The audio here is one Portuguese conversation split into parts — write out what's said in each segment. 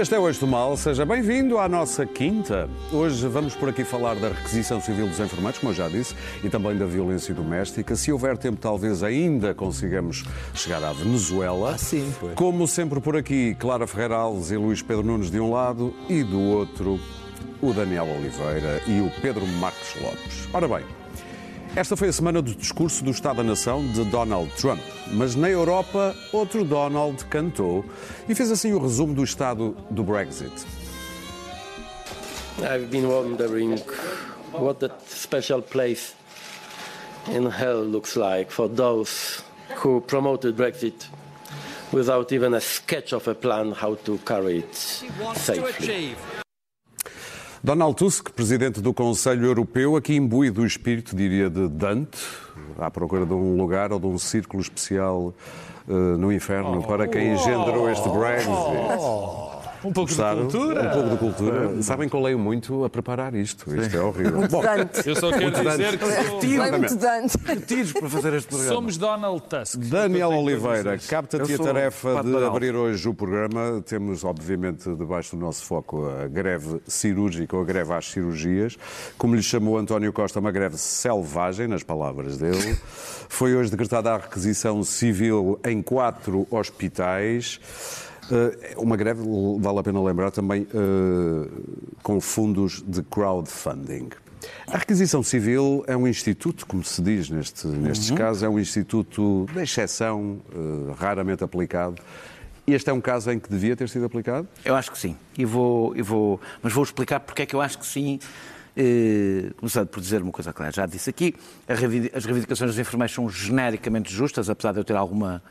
Este é o Eixo do Mal, seja bem-vindo à nossa quinta. Hoje vamos por aqui falar da requisição civil dos enfermeiros, como eu já disse, e também da violência doméstica. Se houver tempo, talvez ainda consigamos chegar à Venezuela. Ah, sim, pois. Como sempre por aqui, Clara Ferreira Alves e Luís Pedro Nunes de um lado e do outro, o Daniel Oliveira e o Pedro Marcos Lopes. Ora bem, esta foi a semana do discurso do Estado da Nação de Donald Trump. Mas na Europa, outro Donald cantou e fez assim o resumo do estado do Brexit. I've been wondering what that special place in hell looks like for those who promoted Brexit without even a sketch of a plan how to carry it safely. Donald Tusk, presidente do Conselho Europeu, aqui imbuído do espírito, diria, de Dante, à procura de um lugar ou de um círculo especial eh, no inferno para quem engendrou este Brexit. Um pouco Gostaram? de cultura. Um pouco de cultura. Sabem que eu leio muito a preparar isto. Isto é horrível. Bom, Dante. Eu só quero dizer que sou- Foi muito Dante. Tiros para fazer este programa. somos Donald Tusk. Daniel Oliveira, capta-te a tarefa de Donald. abrir hoje o programa. Temos, obviamente, debaixo do nosso foco a greve cirúrgica ou a greve às cirurgias. Como lhe chamou António Costa, uma greve selvagem, nas palavras dele. Foi hoje decretada a requisição civil em quatro hospitais. Eh, Uma greve, vale a pena lembrar, também eh, com fundos de crowdfunding. A requisição civil é um instituto, como se diz neste, nestes casos, é um instituto de exceção, eh, raramente aplicado. Este é um caso em que devia ter sido aplicado? Eu acho que sim. E vou, e vou, mas vou explicar porque é que eu acho que sim. Eh, começando por dizer uma coisa clara, já disse aqui, as reivindicações dos enfermeiros são genericamente justas, apesar de eu ter alguma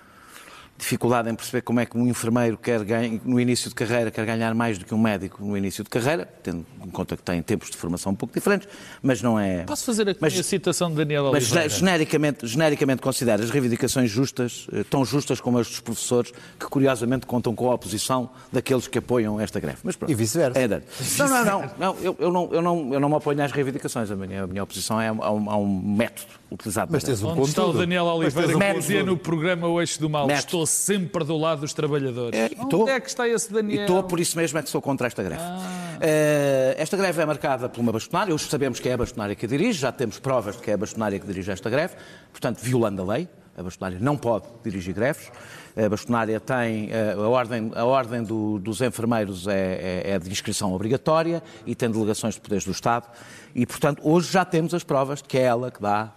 dificuldade em perceber como é que um enfermeiro quer no início de carreira quer ganhar mais do que um médico no início de carreira, tendo em conta que tem tempos de formação um pouco diferentes, mas não é... Posso fazer aqui Mas- a citação de Daniel Mas Oliveira? genericamente, genericamente considero as reivindicações justas, eh, tão justas como as dos professores, que curiosamente contam com a oposição daqueles que apoiam esta greve. Mas pronto. E vice-versa. É não, não, não. não, eu, eu não, eu, não eu não me oponho às reivindicações. A minha, a minha oposição é a, um, a um método utilizado. Mas para- tens um Onde ponto está o. Daniel Oliveira um que dizia no programa O Eixo do Mal Neto. Estou sempre do lado dos trabalhadores. É, e Onde tô. é que está esse E Daniel? estou, por isso mesmo é que sou contra esta greve. Ah. Eh, esta greve é marcada por uma bastonária, hoje sabemos que é a bastonária que a dirige, já temos provas de que é a bastonária que dirige esta greve, portanto, violando a lei, a bastonária não pode dirigir greves. A bastonária tem, eh, a ordem, a ordem do- dos enfermeiros é, é- é de inscrição obrigatória e tem delegações de poderes do Estado e, portanto, hoje já temos as provas de que é ela que dá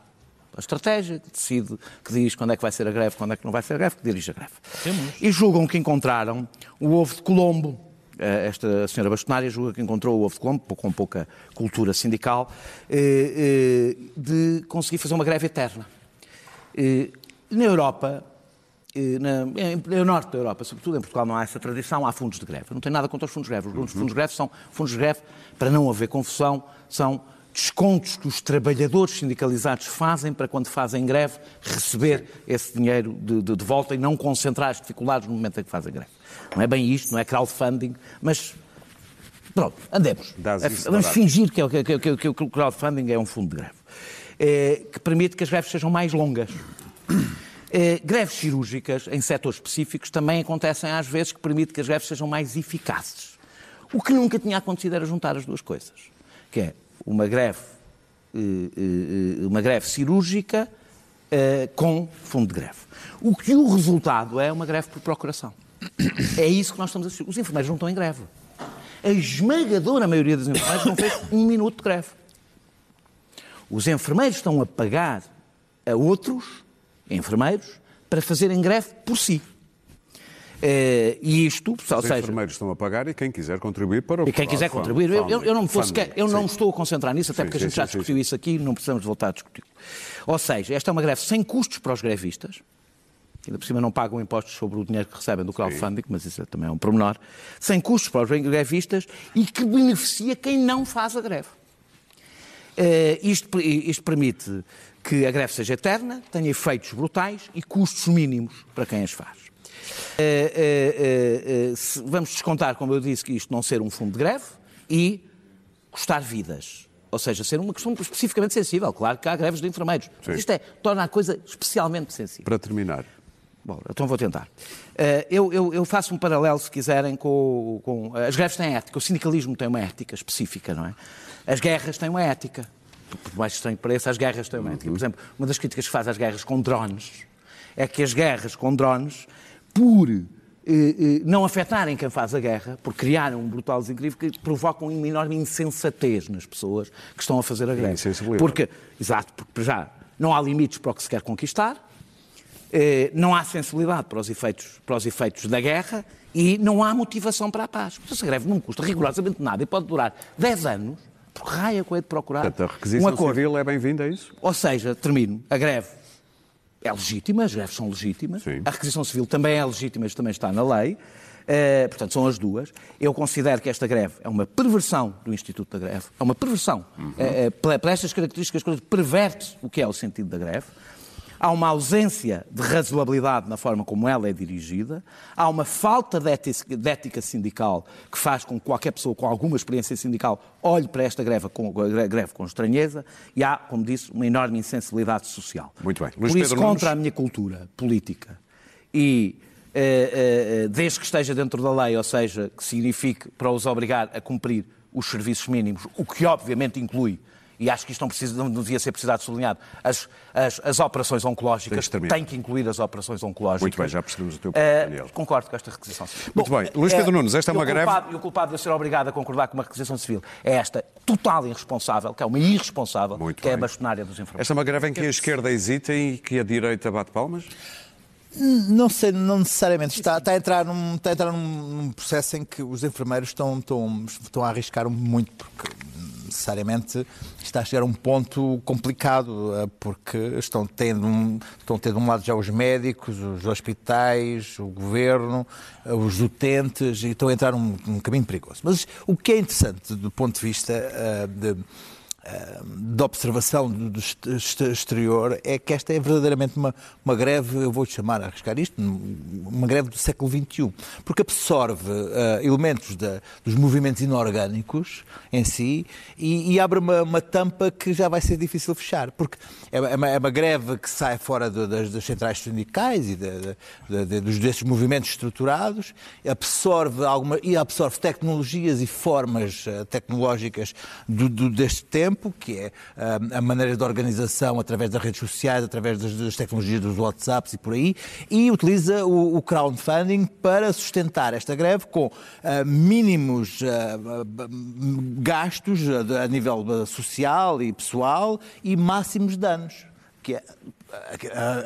a estratégia, que decide, que diz quando é que vai ser a greve, quando é que não vai ser a greve, que dirige a greve. E julgam que encontraram o ovo de Colombo. Eh, Esta senhora bastonária julga que encontrou o ovo de Colombo, com pouca cultura sindical, eh, eh, de conseguir fazer uma greve eterna. Na Europa, na, no norte da Europa, sobretudo em Portugal, não há essa tradição, há fundos de greve. Não tenho nada contra os fundos de greve. Os fundos de greve são fundos de greve, para não haver confusão, são descontos que os trabalhadores sindicalizados fazem para quando fazem greve receber esse dinheiro de, de- de volta e não concentrar as dificuldades no momento em que fazem greve. Não é bem isto, não é crowdfunding, mas pronto, andemos. Isso Vamos fingir que, é o- que, que- que o crowdfunding é um fundo de greve, eh, que permite que as greves sejam mais longas. Eh, greves cirúrgicas em setores específicos também acontecem às vezes que permite que as greves sejam mais eficazes. O que nunca tinha acontecido era juntar as duas coisas, que é uma greve, eh, eh, uma greve cirúrgica eh, com fundo de greve. O que o resultado é uma greve por procuração. É isso que nós estamos a assistir. Os enfermeiros não estão em greve. A esmagadora maioria dos enfermeiros não fez um minuto de greve. Os enfermeiros estão a pagar a outros enfermeiros para fazerem greve por si. Eh, E isto, ou Os seja, enfermeiros estão a pagar e quem quiser contribuir para o e quem quiser contribuir, eu, eu- eu não, me estou sequer- eu não sim. estou a concentrar nisso, até Sim, porque a sim, gente já sim, sim, discutiu sim. isso aqui e não precisamos voltar a discutir. Ou seja, esta é uma greve sem custos para os grevistas, ainda por cima não pagam impostos sobre o dinheiro que recebem do crowdfunding, mas isso também é um pormenor, sem custos para os grevistas e que beneficia quem não faz a greve. Eh, isto, isto permite que a greve seja eterna, tenha efeitos brutais e custos mínimos para quem as faz. Eh, eh, eh, se- vamos descontar, como eu disse, que isto não ser um fundo de greve e custar vidas. Ou seja, ser uma questão especificamente sensível. Claro que há greves de enfermeiros. Mas isto é, torna a coisa especialmente sensível. Para terminar, Bom, então vou tentar. Eu, eu- eu faço um paralelo, se quiserem, com, com- As greves têm ética, o sindicalismo tem uma ética específica, não é? As guerras têm uma ética. Por mais estranho que pareça, as guerras têm uma ética. Por exemplo, uma das críticas que faz às guerras com drones é que as guerras com drones, por eh, eh, não afetarem quem faz a guerra, por criarem um brutal desequilíbrio, que provocam uma enorme insensatez nas pessoas que estão a fazer a greve. insensibilidade. Porque, exato, porque já não há limites para o que se quer conquistar, eh, não há sensibilidade para os, efeitos, para os efeitos da guerra e não há motivação para a paz. Porque essa greve não custa rigorosamente nada e pode durar 10 anos, por raia com é de procurar Portanto, a um requisição acordo. civil é bem-vinda, é isso? Ou seja, termino, a greve é legítima, as greves são legítimas, Sim. a requisição civil também é legítima, mas também está na lei, Eh, portanto, são as duas. Eu considero que esta greve é uma perversão do Instituto da Greve, é uma perversão. Eh, eh, pela- por estas características, perverte o que é o sentido da greve. Há uma ausência de razoabilidade na forma como ela é dirigida, há uma falta de ética, de ética sindical que faz com que qualquer pessoa com alguma experiência sindical olhe para esta greve com, greve com estranheza e há, como disse, uma enorme insensibilidade social. Muito bem. Luís Por isso, Pedro contra Nunes. a minha cultura política e eh, eh, eh, desde que esteja dentro da lei, ou seja, que signifique para os obrigar a cumprir os serviços mínimos, o que obviamente inclui, e acho que isto não, precisa, não devia ser precisado sublinhado, as, as, as operações oncológicas têm que incluir as operações oncológicas. Muito bem, já percebemos o teu ponto, Eh, Daniel. Concordo com esta requisição civil. Muito bem. Luís Pedro Nunes, esta é uma greve- culpado- E o culpado de eu ser obrigado a concordar com uma requisição civil é esta total irresponsável, que é uma irresponsável, Muito que é a bem. bastonária dos enfermeiros. Esta é uma greve em que a esquerda hesita e que a direita bate palmas? Não sei, não necessariamente. Está, está a entrar, num, está a entrar num, num processo em que os enfermeiros estão, estão, estão a arriscar muito, porque necessariamente está a chegar a um ponto complicado, eh, porque estão tendo, um, estão tendo de um lado já os médicos, os hospitais, o governo, eh, os utentes, e estão a entrar num, caminho perigoso. Mas o que é interessante do ponto de vista eh, de de observação do, exterior é que esta é verdadeiramente uma, uma greve, eu vou chamar arriscar isto, uma greve do século XXI, porque absorve eh, elementos da- dos movimentos inorgânicos em si e, e abre uma, uma tampa que já vai ser difícil fechar, porque é, é uma, é uma greve que sai fora do- das, das centrais sindicais e da- da- dos, desses movimentos estruturados, absorve alguma, e absorve tecnologias e formas eh, tecnológicas do, do- deste tempo, que é ah, a maneira de organização através das redes sociais, através das, tecnologias dos WhatsApps e por aí, e utiliza o, o crowdfunding para sustentar esta greve com ah, mínimos ah, gastos a nível social e pessoal e máximos danos que é,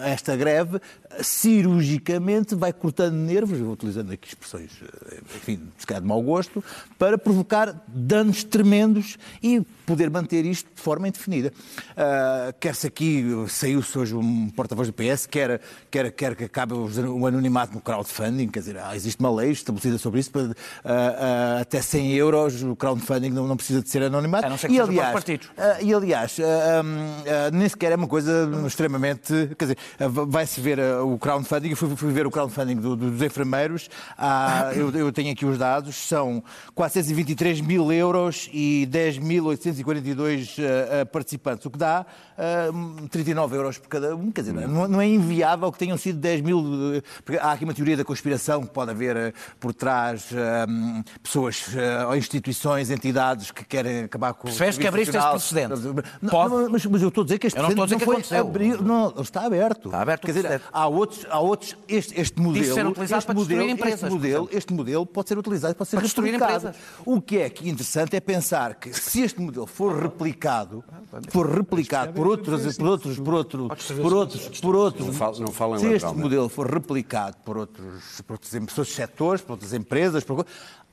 esta greve cirurgicamente vai cortando nervos, vou utilizando aqui expressões, ah, enfim, se calhar de mau gosto, para provocar danos tremendos e poder manter isto de forma indefinida. Ah, Quer-se aqui, saiu-se hoje um porta-voz do PS, quer, quer, quer que acabe o anonimato no crowdfunding, quer dizer, existe uma lei estabelecida sobre isso, para, ah, ah, até 100 euros o crowdfunding não, não precisa de ser anonimato. A não ser que e aliás, partidos. e aliás, ah, nem sequer é uma coisa extremamente. Quer dizer, ah, vai-se ver ah, o crowdfunding, eu fui, fui ver o crowdfunding do- do- dos enfermeiros, ah, eu, eu tenho aqui os dados, são 423 mil euros e 10.842 ah, ah, participantes, o que dá ah, 39 euros por cada um. Quer dizer, não, não é inviável que tenham sido 10 mil. eh, Porque há aqui uma teoria da conspiração que pode haver eh, por trás hum, pessoas ou instituições, entidades que querem acabar com o. Percebes que abriste este precedente? Não, Pode. não, mas, mas eu estou a dizer que este Eu não estou a dizer precedente que foi aconteceu. abri- Não, ele está aberto. Está aberto Quer dizer, há outros, há outros este, este modelo, ser utilizado este para destruir modelo, empresas, este modelo, este modelo pode ser utilizado, pode ser Para destruir replicado. O que é que interessante é pensar que se este modelo for replicado, for replicado por outros, por outros, por outros, por outros, por outros, Não não se este lateralmente. modelo for replicado por outros, por outros, por outros setores, por outras empresas, por...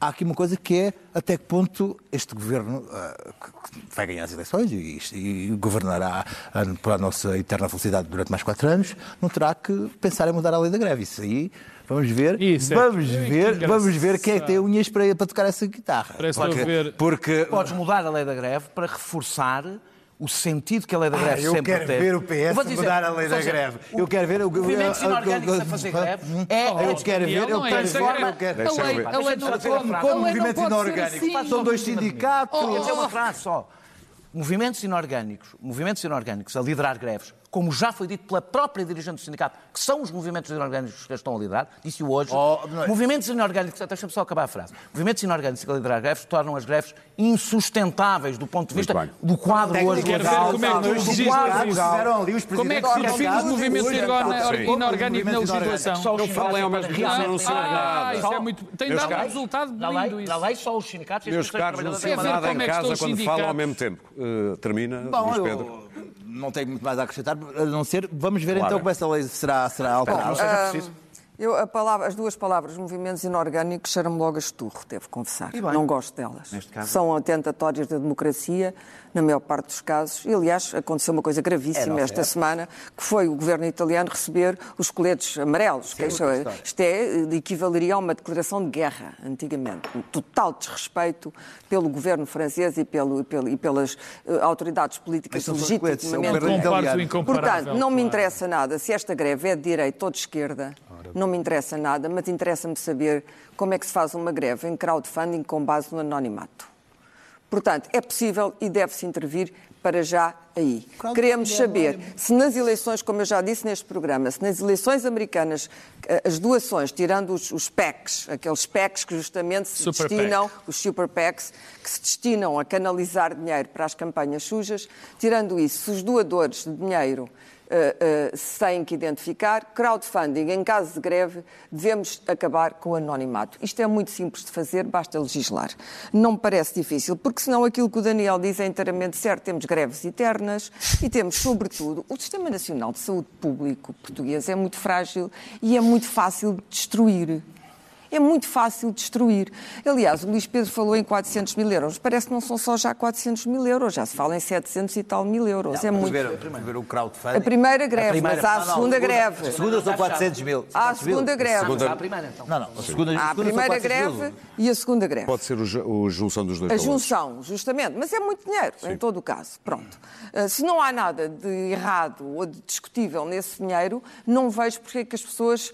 há aqui uma coisa que é até que ponto este governo que- que vai ganhar as eleições e, e governará ah, para a nossa eterna felicidade durante mais quatro anos, não terá que pensar em mudar a lei da greve. Isso aí. Vamos ver, Isso é- vamos que ver, vamos ver quem é que tem unhas para, para tocar essa guitarra. Porque, ver- porque Podes mudar a lei da greve para reforçar o sentido que a lei da greve Ah, eu sempre quero teve. ver o Eu PS vou dizer, mudar a lei da greve. o- Eu quero ver o Movimentos eu- eu- inorgânicos eu- a fazer eu- greve eu- é- Eu quero ver, eu não é quero ver, eu quero eu Como, como, frase. como A lei não movimentos pode ser inorgânicos. assim. São dois sindicatos. Dizer uma frase só. Movimentos inorgânicos, movimentos inorgânicos a liderar greves como já foi dito pela própria dirigente do sindicato, que são os movimentos inorgânicos que estão a liderar, disse-o hoje. Oh, não é- Movimentos inorgânicos, deixa-me só acabar a frase. Movimentos inorgânicos a liderar greves tornam as greves insustentáveis do ponto de vista do quadro hoje Quero legal. ver como é que isso. Tiveram ali os Como é que defines organizados, movimento inorgânico inorgânico na legislação? Não falem ao mesmo tempo, não Ah, nada. isso é muito. Tem dado um resultado Na lindo lei, isso. na lei só os sindicatos e as Meus caros, não se nada em é que casa quando falam ao mesmo tempo. Uh, termina, Bom, Luís eu Pedro. Não tenho muito mais a acrescentar, a não ser. Vamos ver Claro. então como essa lei será, será alterada. Eu, a palavra- as duas palavras, movimentos inorgânicos, cheiram-me logo a esturro, devo confessar. Não gosto delas. Neste caso. São atentatórias da democracia, na maior parte dos casos. E, aliás, aconteceu uma coisa gravíssima É, esta semana, que foi o governo italiano receber os coletes amarelos. Que isto, é- isto é, equivaleria a uma declaração de guerra, antigamente. Um total desrespeito pelo governo francês e, pelo, e pelo- e pelas eh, autoridades políticas Mas são só coletes, são legitimamente governo Compares o italiano. incomparável. Portanto, não me interessa nada se esta greve é de direita ou de esquerda, não me interessa nada, mas interessa-me saber como é que se faz uma greve em crowdfunding com base no anonimato. Portanto, é possível e deve-se intervir para já aí. Queremos saber se nas eleições, como eu já disse neste programa, se nas eleições americanas eh, as doações, tirando os, os PACs, aqueles PACs que justamente se Super destinam, os super PACs, que se destinam a canalizar dinheiro para as campanhas sujas, tirando isso, se os doadores de dinheiro uh, uh, se têm que identificar, crowdfunding, em caso de greve, devemos acabar com o anonimato. Isto é muito simples de fazer, basta legislar. Não me parece difícil, porque senão aquilo que o Daniel diz é inteiramente certo. Temos greves eternas e temos, sobretudo, o Sistema Nacional de Saúde Público português é muito frágil e é muito fácil de destruir. É muito fácil destruir. Aliás, o Luís Pedro falou em 400 mil euros. Parece que não são só já 400 mil euros, já se fala em 700 e tal mil euros. é Vamos muito. ver, vamos ver o crowdfunding. A primeira greve, primeira- mas há a Não, não, segunda greve. A segunda são 400 mil. Há a 400 mil. segunda greve. Vamos à primeira, então. Não, não. A segunda, Há a primeira 400 mil. greve e a segunda greve. Pode ser o, o junção dos dois A valores. junção, justamente, mas é muito dinheiro, em todo o caso. Pronto. Uh, se não há nada de errado ou de discutível nesse dinheiro, não vejo porque é que as pessoas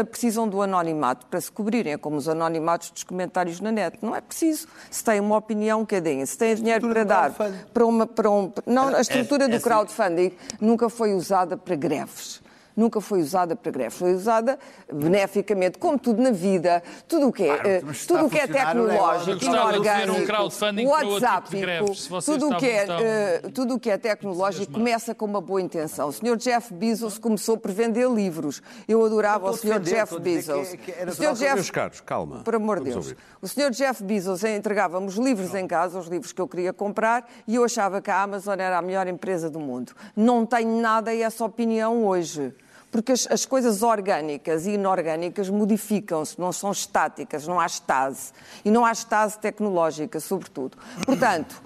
uh, precisam do anonimato para se cobrirem. É como os anonimatos dos comentários na net. Não é preciso. Se têm uma opinião, que deem. Se têm dinheiro para dar para uma. Para um, não, a estrutura do crowdfunding nunca foi usada para greves. Nunca foi usada para greves, foi usada beneficamente, como tudo na vida, tudo o que é, eh, tudo o que é a funcionar, não é? tecnológico, Eu gostava de ver um inorgânico, tipo de WhatsApp, greves, vocês tudo o que é, tão eh, tudo o que é tecnológico começa com uma boa intenção. O Sr. Jeff Bezos começou por vender livros. Eu adorava Não o a defender, Jeff a Bezos. que- que era O. Jeff Meus caros, calma. por amor de Deus. ouvir. O Sr. Jeff Bezos entregava-me os livros em casa, os livros que eu queria comprar, e eu achava que a Amazon era a melhor empresa do mundo. Não tenho nada essa opinião hoje. Porque as, as coisas orgânicas e inorgânicas modificam-se, não são estáticas, não há estase. E não há estase tecnológica, sobretudo. Portanto,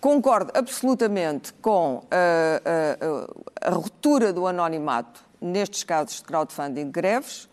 concordo absolutamente com ah, ah, a ruptura do anonimato nestes casos de crowdfunding greves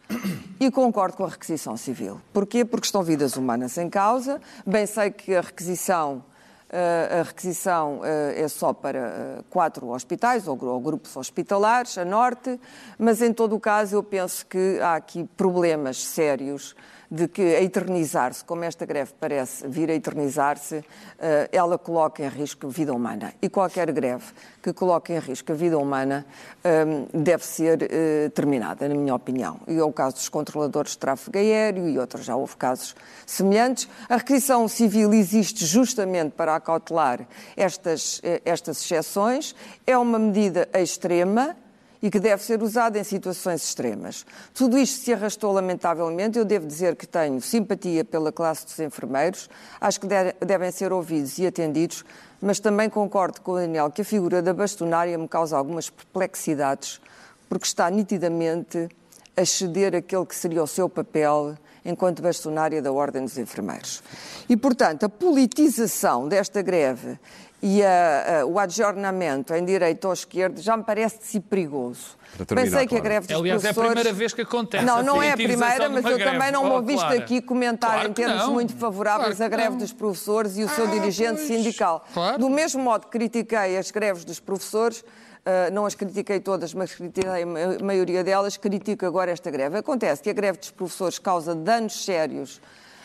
e concordo com a requisição civil. Porquê? Porque estão vidas humanas em causa. Bem sei que a requisição, eh, a requisição eh, é só para eh, quatro hospitais ou, gru- ou grupos hospitalares, a norte, mas em todo o caso eu penso que há aqui problemas sérios de que a eternizar-se, como esta greve parece vir a eternizar-se, eh, ela coloca em risco a vida humana. E qualquer greve que coloque em risco a vida humana eh, deve ser eh, terminada, na minha opinião. E é o caso dos controladores de tráfego aéreo e outros, já houve casos semelhantes. A requisição civil existe justamente para acautelar estas, estas exceções. É uma medida extrema, e que deve ser usada em situações extremas. Tudo isto se arrastou lamentavelmente. Eu devo dizer que tenho simpatia pela classe dos enfermeiros, acho que de- devem ser ouvidos e atendidos, mas também concordo com o Daniel que a figura da bastonária me causa algumas perplexidades, porque está nitidamente a ceder aquele que seria o seu papel enquanto bastonária da Ordem dos Enfermeiros. E, portanto, a politização desta greve e a- a- o adjornamento em direita ou esquerda já me parece de si perigoso. Terminar, Pensei que a greve dos Aliás, é a professores... primeira vez que acontece. Não, não é a primeira, de mas eu greve. também não me Oh, ouviste Clara. aqui comentar Claro em que termos não. muito favoráveis Claro a greve que dos professores e o seu Ah, dirigente pois. sindical. Claro. Do mesmo modo que critiquei as greves dos professores, ah, não as critiquei todas, mas critiquei a maioria delas, critico agora esta greve. Acontece que a greve dos professores causa danos sérios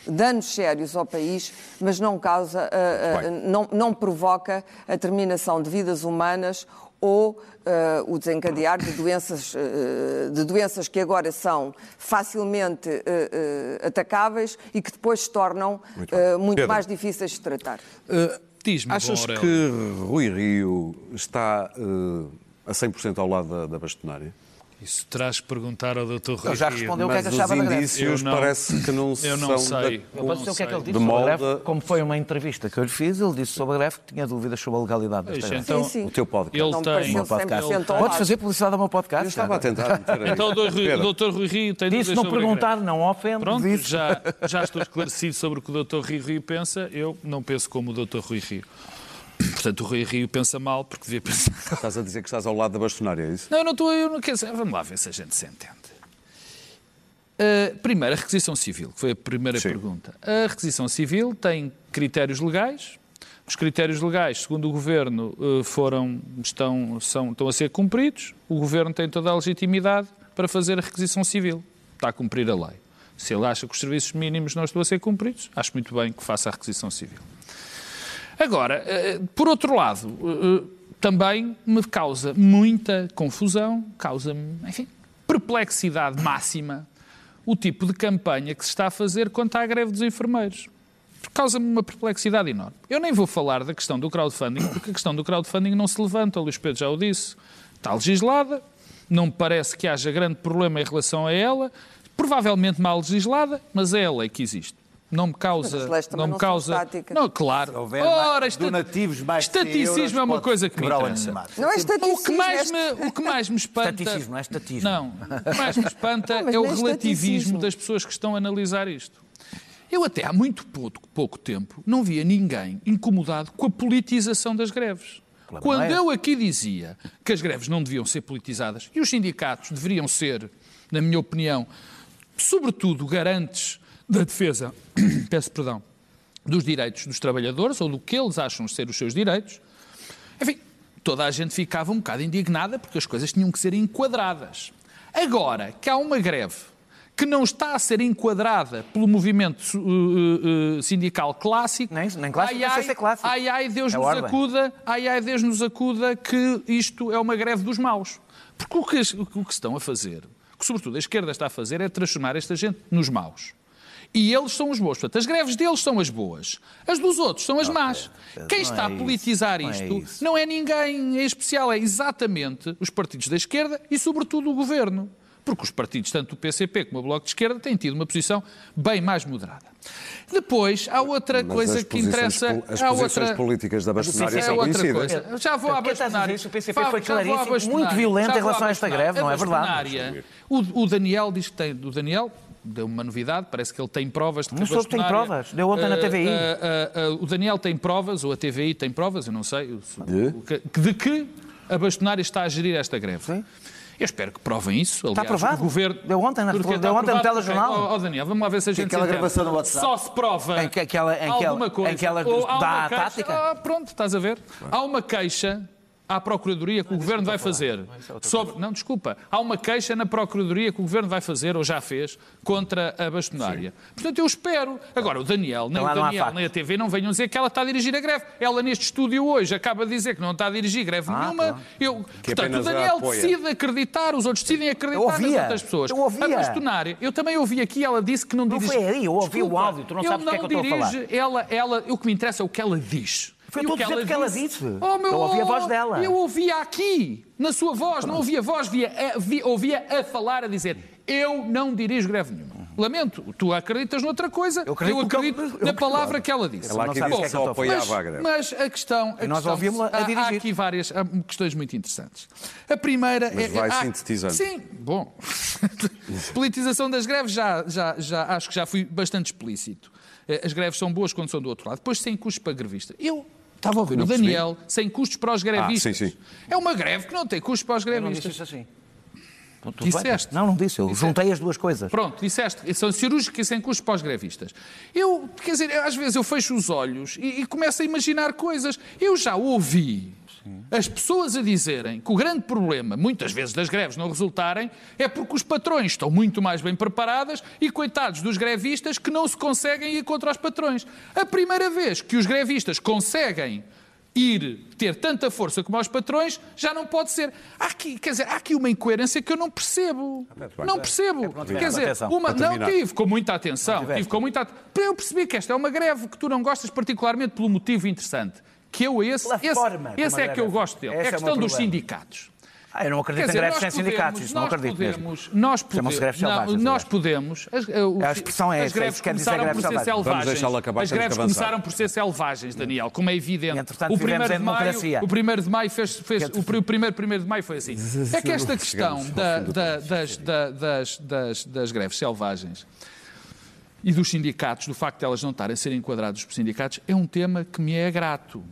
danos sérios ao país, mas não causa, Bem. não, não provoca a terminação de vidas humanas ou eh, o desencadear de doenças, eh, de doenças que agora são facilmente eh, atacáveis e que depois se tornam muito Pedro. mais difíceis de tratar. Diz-me, Achas que Rui Rio está a 100% ao lado da, da bastonária? Isso terás que perguntar ao Dr. Rui Ele já respondeu o que é que Mas achava os da greve. indícios Eu não- parece que não Eu não são sei. da- Eu não posso dizer o que é que ele disse De sobre a molde- greve, como foi uma entrevista que eu lhe fiz, ele disse sobre a greve que tinha dúvidas sobre a legalidade desta greve. então, sim, sim. O teu podcast. Ele Não tem. Meu podcast. 100% ao Podes fazer publicidade ao meu podcast? Eu estava a tentar. Então o Dr. Rui- Rio tem Disse dúvidas não sobre a perguntar, não ofende, Pronto, disse. já, já estou esclarecido sobre o que o Dr. Rui Rio pensa. Eu não penso como o Dr. Rui Rio. Portanto, o Rui Rio pensa mal porque devia pensar. Estás a dizer que estás ao lado da bastonária, é isso? Não, eu não estou. Eu não quero dizer. Vamos lá ver se a gente se entende. Uh, primeiro, a requisição civil, que foi a primeira Sim. pergunta. A requisição civil tem critérios legais. Os critérios legais, segundo o Governo, uh, foram, estão, são, estão a ser cumpridos. O Governo tem toda a legitimidade para fazer a requisição civil. Está a cumprir a lei. Se ele acha que os serviços mínimos não estão a ser cumpridos, acho muito bem que faça a requisição civil. Agora, eh, por outro lado, eh, também me causa muita confusão, causa-me, enfim, perplexidade máxima o tipo de campanha que se está a fazer quanto à greve dos enfermeiros. Causa-me uma perplexidade enorme. Eu nem vou falar da questão do crowdfunding, porque a questão do crowdfunding não se levanta, o Luís Pedro já o disse. Está legislada, não parece que haja grande problema em relação a ela, provavelmente mal legislada, mas é a lei que existe. Não me causa. Não me causa. Não, claro. Se houver Ora, esta- donativos mais de 100 estaticismo é uma coisa que me interessa. Não é O que, estaticismo. mais é- me, o que mais me espanta. Estaticismo, não é estatismo. Não. O que mais me espanta Não, é o é relativismo estaticismo. das pessoas que estão a analisar isto. Eu até há muito pouco, pouco tempo não via ninguém incomodado com a politização das greves. Problema Quando é eu aqui dizia que as greves não deviam ser politizadas e os sindicatos deveriam ser, na minha opinião, sobretudo garantes da defesa, peço perdão, dos direitos dos trabalhadores ou do que eles acham ser os seus direitos, enfim, toda a gente ficava um bocado indignada porque as coisas tinham que ser enquadradas. Agora que há uma greve que não está a ser enquadrada pelo movimento uh, uh, sindical clássico, Nem- nem clássico, ai, ai, se é clássico. ai, ai, Deus É nos ordem. acuda, ai, ai, Deus nos acuda que isto é uma greve dos maus. Porque o que, o que estão a fazer, o que sobretudo a esquerda está a fazer, é transformar esta gente nos maus. E eles são os bons. Portanto, as greves deles são as boas. As dos outros são as más. Quem não está é a isso, politizar não é isto não é ninguém em especial, é exatamente os partidos da esquerda e, sobretudo, o governo. Porque os partidos, tanto o PCP como o Bloco de Esquerda, têm tido uma posição bem mais moderada. Depois, há outra Mas coisa que interessa. As há posições outra... políticas da bastonária É são conhecidas. coisa. Já vou à bastonária. O PCP foi já vou à claríssimo, muito violento Já em relação a esta greve, não é verdade? O, o Daniel diz que tem. O Daniel deu uma novidade, parece que ele tem provas de que Não a soube que tem provas. Deu ontem na Ah, TVI. ah, ah, o Daniel tem provas, ou a TVI tem provas, eu não sei. De? o que- De que a bastonária está a gerir esta greve. Sim. Eu espero que provem isso. Aliás, aprovado. O governo... Deu ontem na- deu está ontem no telejornal. Ó, ó, Daniel, vamos lá ver se a gente aquela gravação no WhatsApp. Só se prova Em que aquela- em que alguma coisa. em que ela dá a tática? Ah, pronto, estás a ver? Há uma queixa à Procuradoria que o Governo vai fazer sobre... Não, desculpa. Há uma queixa na Procuradoria que o Governo vai fazer, ou já fez, contra a bastonária. Portanto, eu espero. Agora, o Daniel, nem Lá o não há Daniel, nem a TV não venham dizer que ela está a dirigir a greve. Ela, neste estúdio hoje, acaba de dizer que não está a dirigir greve Ah, nenhuma. claro. Eu, portanto, o Daniel decide acreditar, os outros decidem acreditar Eu nas ouvia. outras pessoas. Eu ouvia. A bastonária, eu também ouvi aqui, ela disse que não Não dirige... foi aí, eu ouvi o Desculpa, áudio, tu não sabes o que é que eu estou a falar. Ela, ela, o que me interessa é o que ela diz. Foi E tu o que o que ela disse. Oh, meu, Eu ouvi a voz dela. Eu ouvia aqui, na sua voz, não ouvia a voz, via, a- vi- ouvia a falar, a dizer eu não dirijo greve nenhuma. Lamento, tu acreditas noutra coisa, Eu acredito que acredito eu- na eu- palavra que ela disse. Ela aqui Não disse o que que é que só eu a apoiava a greve. Mas a questão. A E nós questão- ouvimos-la a há- Há dirigir. aqui várias há questões muito interessantes. A primeira Mas é. vai há- sintetizando. Sim, bom. Politização das greves, já, já, já, acho que já fui bastante explícito. Eh, As greves são boas quando são do outro lado. Depois, sem custos para grevista. Eu. Estava a ouvir o Não percebi. Daniel, sem custos para os grevistas. sim, sim. É uma greve que não tem custos para os Eu não disse grevistas. isso assim. Tu- tu Disseste. vai- Não, não disse. Eu juntei as duas coisas. Pronto, disseste, são cirúrgicos e sem custos para os grevistas. Eu, quer dizer, às vezes eu fecho os olhos e, e começo a imaginar coisas. Eu já ouvi as pessoas a dizerem que o grande problema, muitas vezes, das greves não resultarem, é porque os patrões estão muito mais bem preparadas e coitados dos grevistas que não se conseguem ir contra os patrões. A primeira vez que os grevistas conseguem ir ter tanta força como aos patrões, já não pode ser. Há aqui, quer dizer, há aqui uma incoerência que eu não percebo. Não percebo. Quer dizer, uma, não tive com muita atenção. Tive com muita Eu percebi que esta é uma greve que tu não gostas particularmente pelo motivo interessante. Que eu esse, esse, esse é que eu gosto dele. É a questão dos sindicatos. Ah, eu não acredito dizer, em greves sem sindicatos, isso não acredito podemos, mesmo. Nós podemos, greves não, nós podemos. As, uh, a expressão é as greves começaram por ser selvagens. Acabar, as greves começaram por ser selvagens, Daniel, como é evidente. E, o primeiro de maio, o primeiro de maio fez, fez o primeiro primeiro de maio foi assim. É que esta questão da, da, das, da, das, das, das greves selvagens e dos sindicatos, do facto de elas não estarem a ser enquadradas por sindicatos, é um tema que me é grato.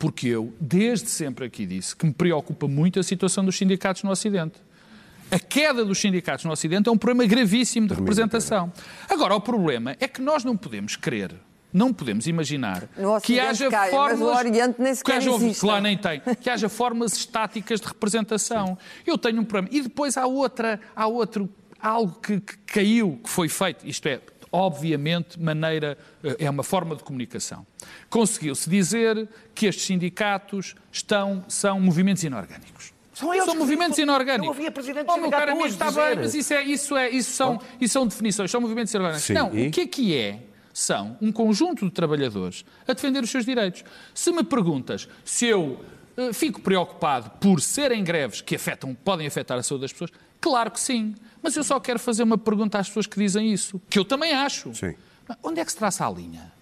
Porque eu, desde sempre aqui disse que me preocupa muito a situação dos sindicatos no Ocidente. A queda dos sindicatos no Ocidente é um problema gravíssimo de representação. Agora, o problema é que nós não podemos querer não podemos imaginar que haja cai, formas. Mas o Oriente nem sequer que haja, existe. Lá nem tem. Que haja formas estáticas de representação. Eu tenho um problema. E depois há outra, há outro, algo que, que caiu, que foi feito. Isto é, obviamente, maneira, eh, é uma forma de comunicação. Conseguiu-se dizer que estes sindicatos estão, são movimentos inorgânicos. São, eles são movimentos inorgânicos. Eu ouvia presidente oh, meu caro amigo, está bem, mas isso, é, isso, é, isso, são, isso são definições, são movimentos inorgânicos. Sim, Não, e? o que é que é? São um conjunto de trabalhadores a defender os seus direitos. Se me perguntas se eu uh, fico preocupado por serem greves que afetam, podem afetar a saúde das pessoas, claro que sim. Mas eu só quero fazer uma pergunta às pessoas que dizem isso, que eu também acho. Sim. Onde é que se traça a linha?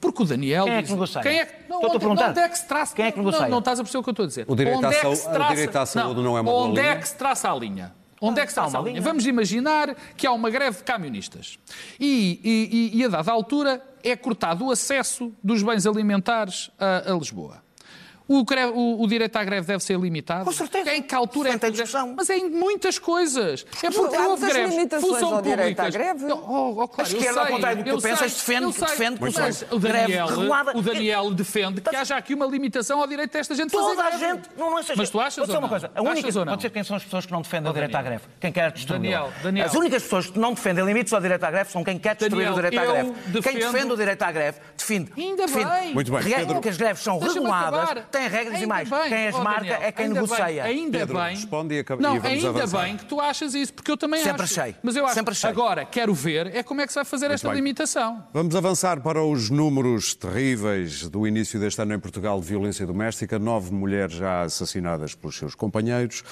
Porque o Daniel Quem é diz... que negocia? Quem é que... Não, onde, perguntar. onde é que se traça... Quem é que negocia? Não, não estás a perceber o que eu estou a dizer. O direito onde à é que saúde- se o traça... direito à saúde não é uma boa Onde é que se traça a linha? Onde é que se traça Há a uma linha? linha. Vamos imaginar que há uma greve de camionistas. E, e, e- e a dada altura é cortado o acesso dos bens alimentares a, a Lisboa. O, greve- o- o direito à greve deve ser limitado? Com certeza. Em que altura é ter que-. Mas é em muitas coisas. É porque Há houve greves. limitações São ao direito à greve. Oh, oh, claro, A esquerda, ao contrário do que tu pensas, defende- eu sei. defende que Mas o greve Daniel, regulada. o Daniel defende que haja aqui uma limitação ao direito desta gente fazer Toda a greve. gente. Não, não é Mas tu achas Pode ser ou uma não? coisa. A única, Achas ou não? Pode ser quem são as pessoas que não defendem o direito à greve. Quem quer destruir. Daniel, Daniel. As únicas pessoas que não defendem limites ao direito à greve são quem quer destruir Daniel, o direito à greve. Quem defende o direito à greve, defende. Ainda bem. Muito bem. Porque as greves são reguladas, têm regras e Ainda mais. bem. Quem as Oh, marca Daniel, é quem ainda negocia. Bem, ainda Pedro, bem. responde e acaba- Não, e vamos ainda avançar. bem que tu achas isso, porque eu também Sempre acho. achei. Mas eu acho. Sempre achei. Agora, quero ver é como é que se vai fazer esta bem. limitação. Vamos avançar para os números terríveis do início deste ano em Portugal de violência doméstica. Nove mulheres já assassinadas pelos seus companheiros.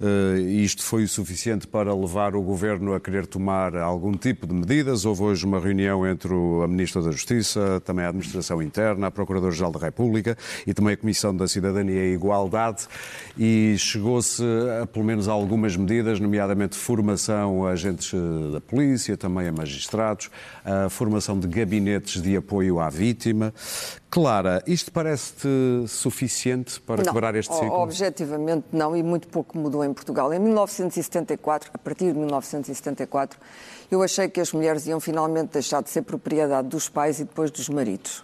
Eh, isto foi o suficiente para levar o governo a querer tomar algum tipo de medidas. Houve hoje uma reunião entre a Ministra da Justiça, também a Administração Interna, a Procuradora-Geral da República e também a Comissão da Cidadania e Igualdade. E chegou-se a pelo menos a algumas medidas, nomeadamente formação a agentes eh, da polícia, também a magistrados, a formação de gabinetes de apoio à vítima. Clara, isto parece-te suficiente para Não, quebrar este ciclo? objetivamente não, e muito pouco mudou em Portugal. Em 1974, a partir de 1974, eu achei que as mulheres iam finalmente deixar de ser propriedade dos pais e depois dos maridos.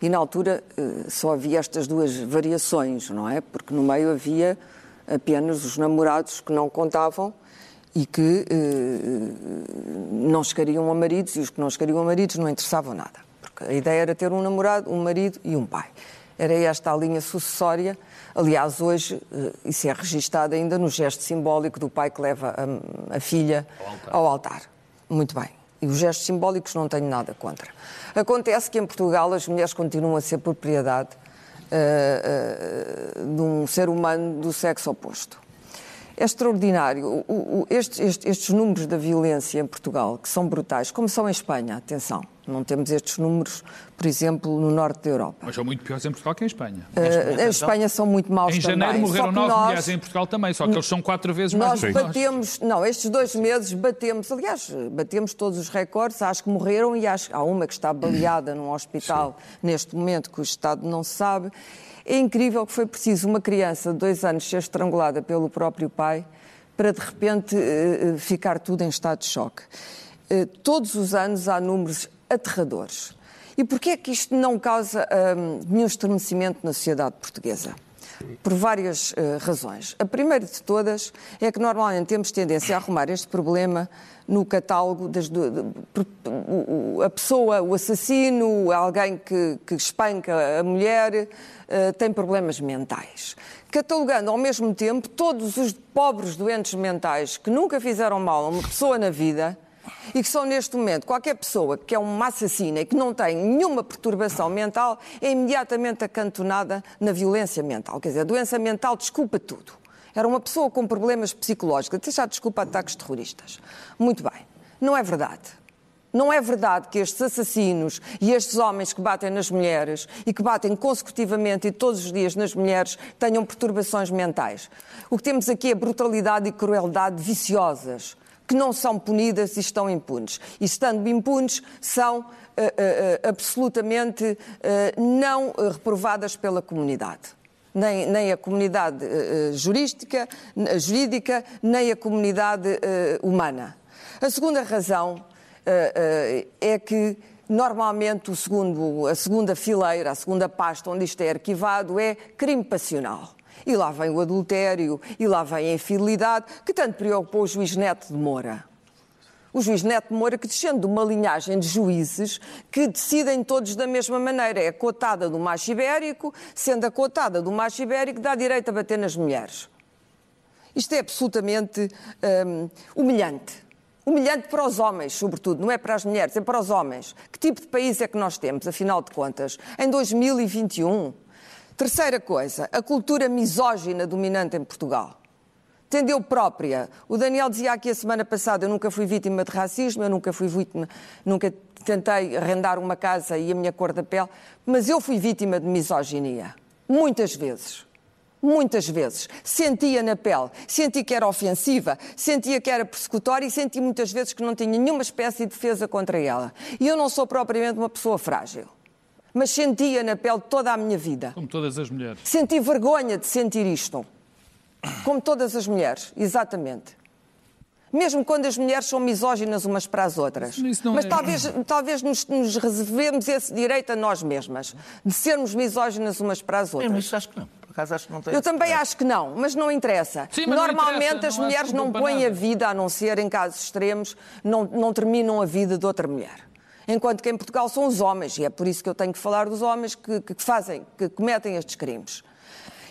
E na altura eh, só havia estas duas variações, não é? Porque no meio havia apenas os namorados que não contavam e que eh, não chegariam a maridos, e os que não chegariam a maridos não interessavam nada. Porque a ideia era ter um namorado, um marido e um pai. Era esta a linha sucessória. Aliás, hoje eh, isso é registado ainda no gesto simbólico do pai que leva a, a filha ao altar. Muito bem. E os gestos simbólicos não tenho nada contra. Acontece que em Portugal as mulheres continuam a ser propriedade eh, eh, de um ser humano do sexo oposto. É extraordinário. O- o- estes, estes- estes números da violência em Portugal, que são brutais, como são em Espanha, atenção, não temos estes números, por exemplo, no norte da Europa. Mas são muito piores em Portugal que em Espanha. Eh, em Espanha são muito maus Em também. janeiro morreram nove nós, mulheres em Portugal também, só que eles são quatro vezes mais nós. batemos, não, estes dois meses batemos, aliás, batemos todos os recordes, acho que morreram e acho há uma que está baleada num hospital neste momento, que o Estado não sabe. É incrível que foi preciso uma criança de dois anos ser estrangulada pelo próprio pai para de repente eh, eh, ficar tudo em estado de choque. Todos os anos há números aterradores. E porquê é que isto não causa hum, nenhum estremecimento na sociedade portuguesa? por várias uh, razões. A primeira de todas é que normalmente temos tendência a arrumar este problema no catálogo das de, de, a pessoa, o assassino, alguém que, que espanca a mulher, uh, tem problemas mentais. Catalogando ao mesmo tempo todos os pobres doentes mentais que nunca fizeram mal a uma pessoa na vida e que são neste momento, qualquer pessoa que é uma assassina e que não tem nenhuma perturbação mental é imediatamente acantonada na violência mental. Quer dizer, a doença mental desculpa tudo. Era uma pessoa com problemas psicológicos, até já desculpa ataques terroristas. Muito bem. Não é verdade. Não é verdade que estes assassinos e estes homens que batem nas mulheres e que batem consecutivamente e todos os dias nas mulheres tenham perturbações mentais. O que temos aqui é brutalidade e crueldade viciosas que não são punidas e estão impunes. E estando impunes, são uh, uh, absolutamente uh, não reprovadas pela comunidade. Nem, nem a comunidade jurídica, jurídica, nem a comunidade humana. A segunda razão é que normalmente segundo, a segunda fileira, a segunda pasta onde isto é arquivado é crime passional. E lá vem o adultério, e lá vem a infidelidade, que tanto preocupou o juiz Neto de Moura. O juiz Neto de Moura, que descende de uma linhagem de juízes que decidem todos da mesma maneira. É cotada do macho ibérico, sendo a cotada do macho ibérico, dá direito a bater nas mulheres. Isto é absolutamente hum, humilhante. Humilhante para os homens, sobretudo, não é para as mulheres, é para os homens. Que tipo de país é que nós temos, afinal de contas? Em 2021, Terceira coisa, a cultura misógina dominante em Portugal. Tendeu própria. O Daniel dizia aqui a semana passada: eu nunca fui vítima de racismo, eu nunca fui vítima, nunca tentei arrendar uma casa e a minha cor da pele, mas eu fui vítima de misoginia. Muitas vezes. Muitas vezes. Sentia na pele, senti que era ofensiva, sentia que era persecutória e senti muitas vezes que não tinha nenhuma espécie de defesa contra ela. E eu não sou propriamente uma pessoa frágil mas sentia na pele toda a minha vida. Como todas as mulheres. Senti vergonha de sentir isto. Como todas as mulheres, exatamente. Mesmo quando as mulheres são misóginas umas para as outras. Mas é... talvez, talvez nos, nos, reservemos esse direito a nós mesmas, de sermos misóginas umas para as outras. Eu isso acho que não. Por acaso acho que não tem Eu também acho que não, mas não interessa. Sim, mas Normalmente não interessa, as mulheres não, não põem a vida, a não ser em casos extremos, não, não terminam a vida de outra mulher enquanto que em Portugal são os homens, e é por isso que eu tenho que falar dos homens que, que fazem, que cometem estes crimes.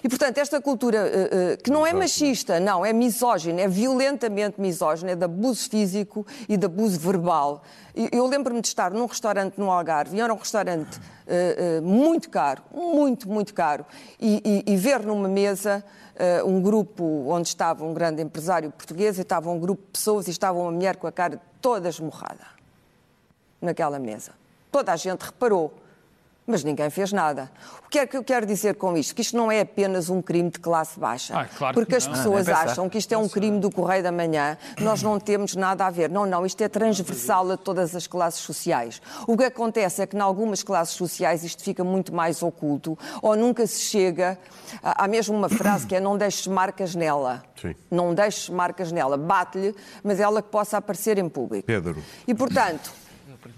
E, portanto, esta cultura uh, uh, que não é machista, não, é misógina, é violentamente misógina, é de abuso físico e de abuso verbal. Eu lembro-me de estar num restaurante no Algarve, e era um restaurante uh, muito caro, muito, muito caro, e, e, e ver numa mesa um grupo onde estava um grande empresário português, e estava um grupo de pessoas, e estava uma mulher com a cara toda esmorrada naquela mesa. Toda a gente reparou, mas ninguém fez nada. O que é que eu quero dizer com isto? Que isto não é apenas um crime de classe baixa. Ah, claro porque as pessoas ah, acham que isto é um crime do Correio da Manhã, nós não temos nada a ver. Não, não, isto é transversal a todas as classes sociais. O que acontece é que, em algumas classes sociais, isto fica muito mais oculto, ou nunca se chega. Há mesmo uma frase que é: não deixes marcas nela. Sim. Não deixes marcas nela. Bate-lhe, mas ela que possa aparecer em público. Pedro. E, portanto.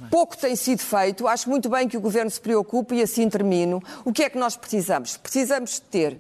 Pouco tem sido feito, acho muito bem que o Governo se preocupe e assim termino. O que é que nós precisamos? Precisamos de ter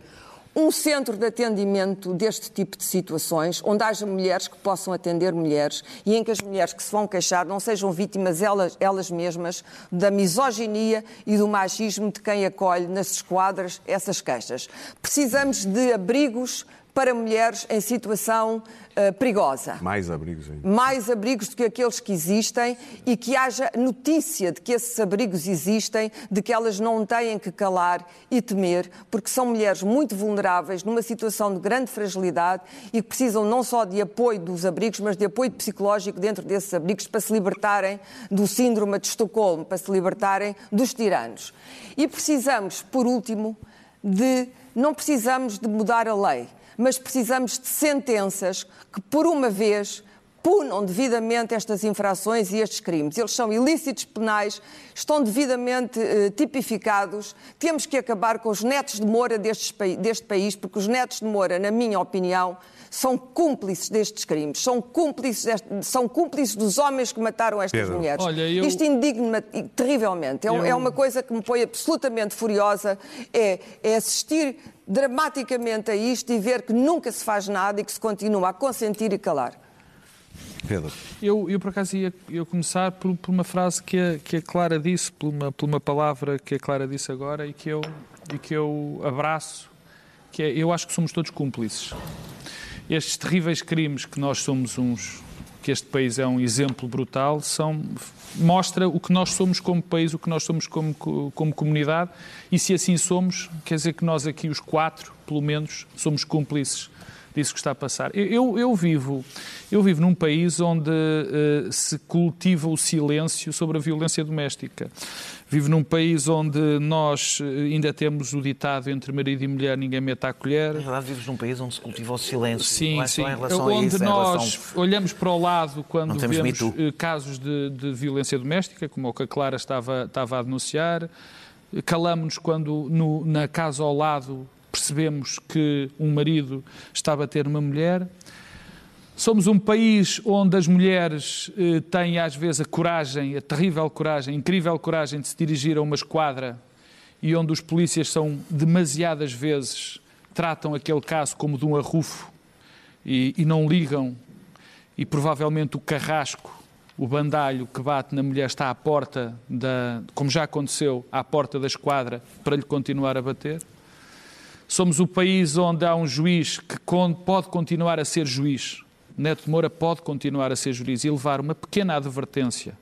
um centro de atendimento deste tipo de situações, onde haja mulheres que possam atender mulheres e em que as mulheres que se vão queixar não sejam vítimas elas, elas mesmas da misoginia e do machismo de quem acolhe nas esquadras essas queixas. Precisamos de abrigos para mulheres em situação uh, perigosa. Mais abrigos ainda. Mais abrigos do que aqueles que existem e que haja notícia de que esses abrigos existem, de que elas não têm que calar e temer, porque são mulheres muito vulneráveis, numa situação de grande fragilidade e que precisam não só de apoio dos abrigos, mas de apoio psicológico dentro desses abrigos para se libertarem do síndrome de Estocolmo, para se libertarem dos tiranos. E precisamos, por último, de. Não precisamos de mudar a lei mas precisamos de sentenças que, por uma vez, punam devidamente estas infrações e estes crimes. Eles são ilícitos penais, estão devidamente eh, tipificados. Temos que acabar com os netos de Moura destes, deste país, porque os netos de Moura, na minha opinião, são cúmplices destes crimes, são cúmplices, deste, são cúmplices dos homens que mataram estas Pedro. mulheres. Olha, eu... Isto indigna terrivelmente. É, Eu- é uma coisa que me põe absolutamente furiosa, é, é assistir dramaticamente a isto e ver que nunca se faz nada e que se continua a consentir e calar. Pedro. Eu, eu por acaso, ia, ia começar por, por uma frase que a, que a Clara disse, por uma, por uma palavra que a Clara disse agora e que eu, e que eu abraço, que é, eu acho que somos todos cúmplices. Estes terríveis crimes que nós somos uns, que este país é um exemplo brutal, são, mostra o que nós somos como país, o que nós somos como, co- como comunidade, e se assim somos, quer dizer que nós aqui, os quatro, pelo menos, somos cúmplices disso que está a passar. Eu, eu, eu vivo, eu vivo num país onde eh, se cultiva o silêncio sobre a violência doméstica. Vivo num país onde nós eh, ainda temos o ditado entre marido e mulher, ninguém mete à colher. Na verdade, vives num país onde se cultiva o silêncio. Sim, não é sim. só em relação a Onde isso, em nós relação... olhamos para o lado quando vemos eh, casos de, de violência doméstica, como o que a Clara estava, estava a denunciar, calamos-nos quando no- na casa ao lado percebemos que um marido está a bater uma mulher. Somos um país onde as mulheres eh, têm às vezes a coragem, a terrível coragem, a incrível coragem de se dirigir a uma esquadra e onde os polícias são demasiadas vezes tratam aquele caso como de um arrufo e, e não ligam e provavelmente o carrasco, o bandalho que bate na mulher está à porta da, como já aconteceu, à porta da esquadra para lhe continuar a bater. Somos o país onde há um juiz que pode continuar a ser juiz. Neto de Moura pode continuar a ser juiz e levar uma pequena advertência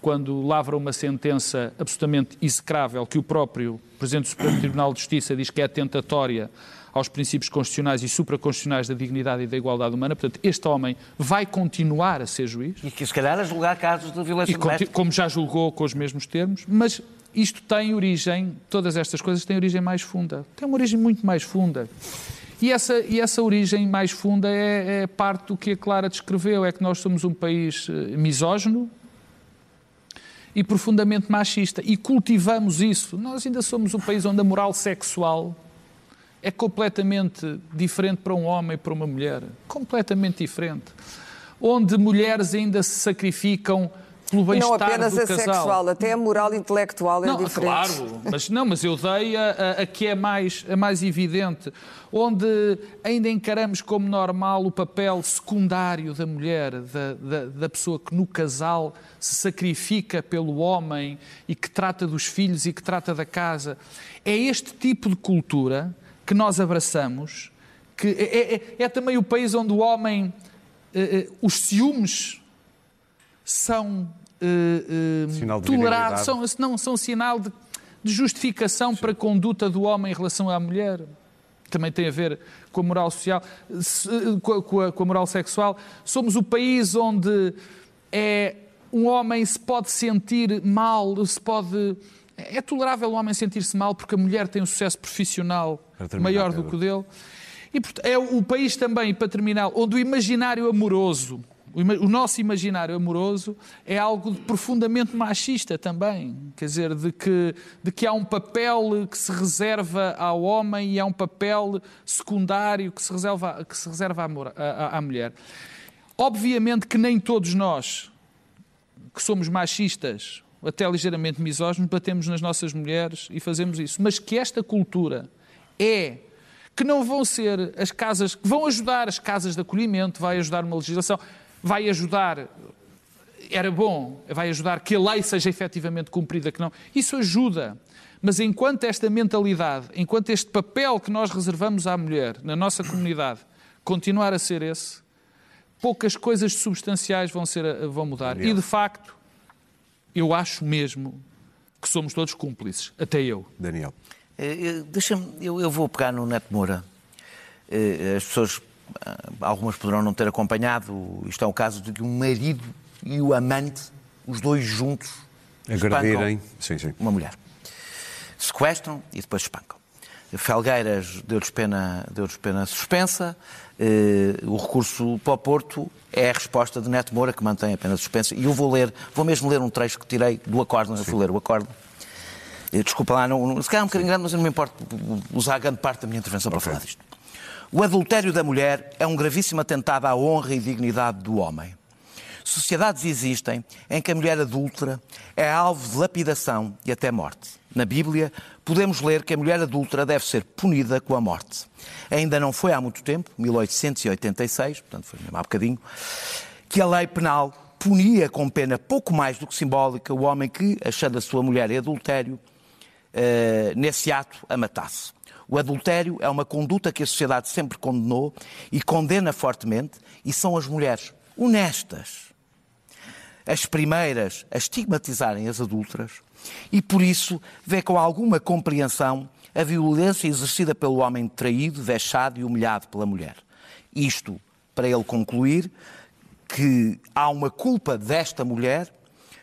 quando lavra uma sentença absolutamente execrável que o próprio Presidente do Supremo Tribunal de Justiça diz que é tentatória aos princípios constitucionais e supraconstitucionais da dignidade e da igualdade humana. Portanto, este homem vai continuar a ser juiz E que se calhar a julgar casos de violência doméstica. como já julgou com os mesmos termos, mas isto tem origem, todas estas coisas têm origem mais funda. Tem uma origem muito mais funda. E essa, e essa origem mais funda é, é parte do que a Clara descreveu, é que nós somos um país eh, misógino e profundamente machista. E cultivamos isso. Nós ainda somos um país onde a moral sexual é completamente diferente para um homem e para uma mulher. Completamente diferente. Onde mulheres ainda se sacrificam pelo Não bem-estar apenas do a casal. sexual, até a moral intelectual é Não, diferente. claro, mas não, mas eu dei a, a- a que é mais, a mais evidente, onde ainda encaramos como normal o papel secundário da mulher, da, da, da pessoa que no casal se sacrifica pelo homem e que trata dos filhos e que trata da casa. É este tipo de cultura que nós abraçamos, que é, é- é também o país onde o homem, eh, eh, os ciúmes são eh, eh, tolerados, virilidade. são, não, são sinal de, de justificação para a conduta do homem em relação à mulher. Também tem a ver com a moral social, se- com a, com a- moral sexual. Somos o país onde é, um homem se pode sentir mal, se pode. É tolerável o homem sentir-se mal porque a mulher tem um sucesso profissional terminar, maior do que o dele. E é o país também, para terminar, onde o imaginário amoroso, o nosso imaginário amoroso, é algo profundamente machista também. Quer dizer, de que, de que há um papel que se reserva ao homem e há um papel secundário que se reserva, que se reserva à- à- à mulher. Obviamente que nem todos nós que somos machistas, até ligeiramente misóginos, batemos nas nossas mulheres e fazemos isso. Mas que esta cultura é que não vão ser as casas que vão ajudar as casas de acolhimento, vai ajudar uma legislação, vai ajudar era bom, vai ajudar que a lei seja efetivamente cumprida, que não. Isso ajuda. Mas enquanto esta mentalidade, enquanto este papel que nós reservamos à mulher na nossa comunidade continuar a ser esse, poucas coisas substanciais vão, ser, vão mudar. E de facto, eu acho mesmo que somos todos cúmplices, até eu. Daniel. Eh, eh, Deixa-me, eu, eu vou pegar no Neto Moura. Eh, As pessoas, algumas poderão não ter acompanhado, isto é o caso de que o marido e o amante, os dois juntos, Agredirem. Sim, sim. uma mulher. Sequestram e depois espancam. Felgueiras deu-lhes pena, deu pena suspensa. Eh, o recurso para o Porto é a resposta de Neto Moura, que mantém a pena suspensa. E eu vou ler, vou mesmo ler um trecho que tirei do acordo, não vou ler o acordo. Eh, desculpa lá, não, se calhar é um bocadinho grande, mas eu não me importo usar grande parte da minha intervenção okay. para falar disto. O adultério da mulher é um gravíssimo atentado à honra e dignidade do homem. Sociedades existem em que a mulher adúltera é alvo de lapidação e até morte. Na Bíblia, podemos ler que a mulher adúltera deve ser punida com a morte. Ainda não foi há muito tempo, 1886, portanto foi mesmo há bocadinho, que a lei penal punia com pena pouco mais do que simbólica o homem que, achando a sua mulher em adultério, eh, nesse ato a matasse. O adultério é uma conduta que a sociedade sempre condenou e condena fortemente, e são as mulheres honestas as primeiras a estigmatizarem as adúlteras e, por isso, vê com alguma compreensão a violência exercida pelo homem traído, vexado e humilhado pela mulher. Isto para ele concluir que há uma culpa desta mulher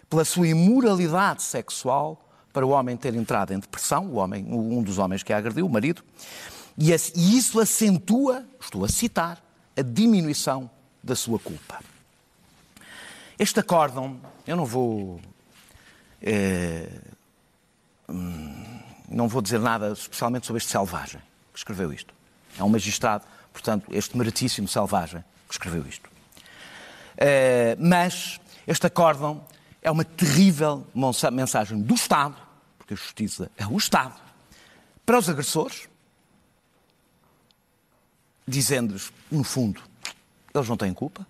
pela sua imoralidade sexual para o homem ter entrado em depressão, o homem, um dos homens que a agrediu, o marido, e isso acentua, estou a citar, a diminuição da sua culpa. Este acórdão, eu não vou. É, não vou dizer nada especialmente sobre este selvagem que escreveu isto. É um magistrado, portanto, este meritíssimo selvagem que escreveu isto. É, mas este acórdão é uma terrível mensagem do Estado, porque a justiça é o Estado, para os agressores, dizendo-lhes, no fundo, eles não têm culpa,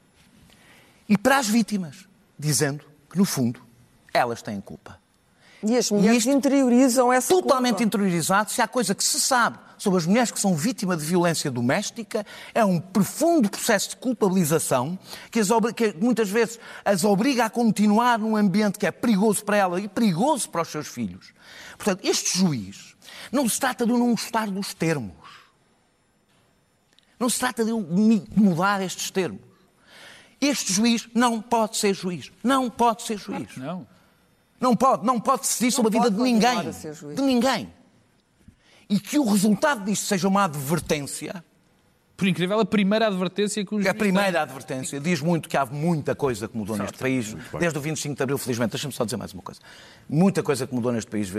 e para as vítimas, dizendo que, no fundo, elas têm culpa. E as mulheres e interiorizam essa Totalmente culpa. interiorizado. Se há coisa que se sabe sobre as mulheres que são vítimas de violência doméstica, é um profundo processo de culpabilização que, as, que muitas vezes as obriga a continuar num ambiente que é perigoso para ela e perigoso para os seus filhos. Portanto, este juiz não se trata de não gostar dos termos. Não se trata de mudar estes termos. Este juiz não pode ser juiz. Não pode ser juiz. Não. Não pode, não pode decidir sobre a vida de ninguém. De ninguém. E que o resultado disto seja uma advertência por incrível, a primeira advertência que os A primeira advertência diz muito que há muita coisa que mudou neste país, desde o 25 de Abril, felizmente. Deixa-me só dizer mais uma coisa. Muita coisa que mudou neste país,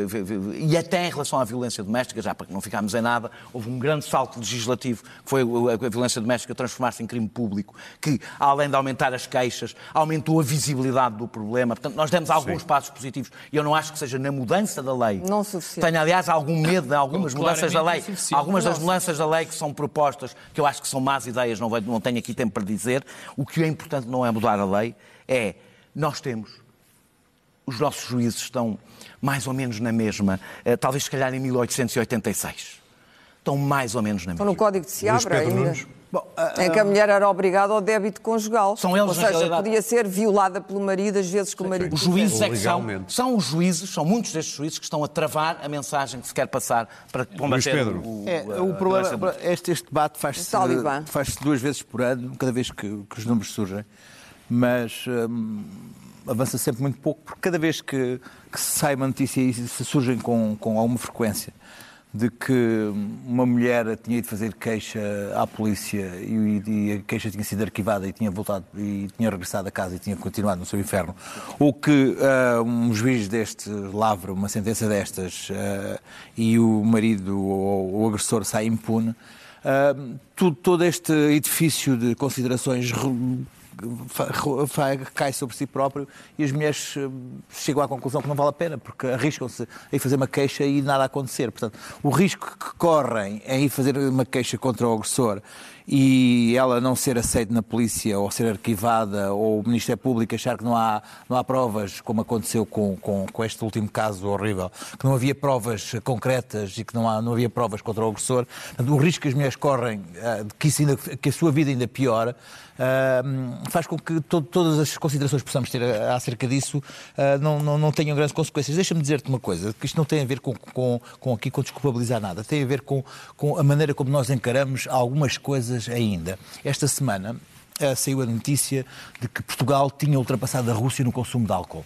e até em relação à violência doméstica, já para que não ficarmos em nada, houve um grande salto legislativo, que foi a violência doméstica transformar-se em crime público, que, além de aumentar as queixas, aumentou a visibilidade do problema. Portanto, nós demos alguns Sim. passos positivos, e eu não acho que seja na mudança da lei. Não suficiente. Tenho, aliás, algum medo de algumas mudanças da lei. Algumas das mudanças da lei que são propostas, que eu eu acho que são más ideias, não, não tenho aqui tempo para dizer. O que é importante não é mudar a lei, é nós temos, os nossos juízes estão mais ou menos na mesma, eh, talvez se calhar em 1886. Estão mais ou menos na mesma. Estão no Código de Seabra ainda. Bom, uh, em que a mulher era obrigada ao débito conjugal. São eles, Ou seja, realidade... podia ser violada pelo marido, às vezes que o marido. Os juízes é que são, são os juízes, são muitos destes juízes que estão a travar a mensagem que se quer passar para combater o, é, o problema. Este, este debate faz-se faz duas vezes por ano, cada vez que, que os números surgem, mas hum, avança sempre muito pouco, porque cada vez que, que sai uma notícia e se surgem com, com alguma frequência de que uma mulher tinha ido fazer queixa à polícia e, e, a queixa tinha sido arquivada e tinha voltado e tinha regressado a casa e tinha continuado no seu inferno, ou que uh, um juiz deste lavra uma sentença destas uh, e o marido ou o agressor sai impune, uh, tudo, todo este edifício de considerações cai sobre si próprio e as mulheres eh, chegam à conclusão que não vale a pena, porque arriscam-se a ir fazer uma queixa e nada acontecer. Portanto, o risco que correm em ir fazer uma queixa contra o agressor e ela não ser aceita na polícia ou ser arquivada ou o Ministério Público achar que não há, não há provas, como aconteceu com, com, com este último caso horrível, que não havia provas concretas e que não, há, não havia provas contra o agressor, o risco que as mulheres correm eh, que, ainda, que a sua vida ainda piora uh, faz com que to todas as considerações que possamos ter acerca disso não, não, não, tenham grandes consequências. Deixa-me dizer-te uma coisa, que isto não tem a ver com, com, com aqui com desculpabilizar nada, tem a ver com, com a maneira como nós encaramos algumas coisas ainda. Esta semana uh, saiu a notícia de que Portugal tinha ultrapassado a Rússia no consumo de álcool.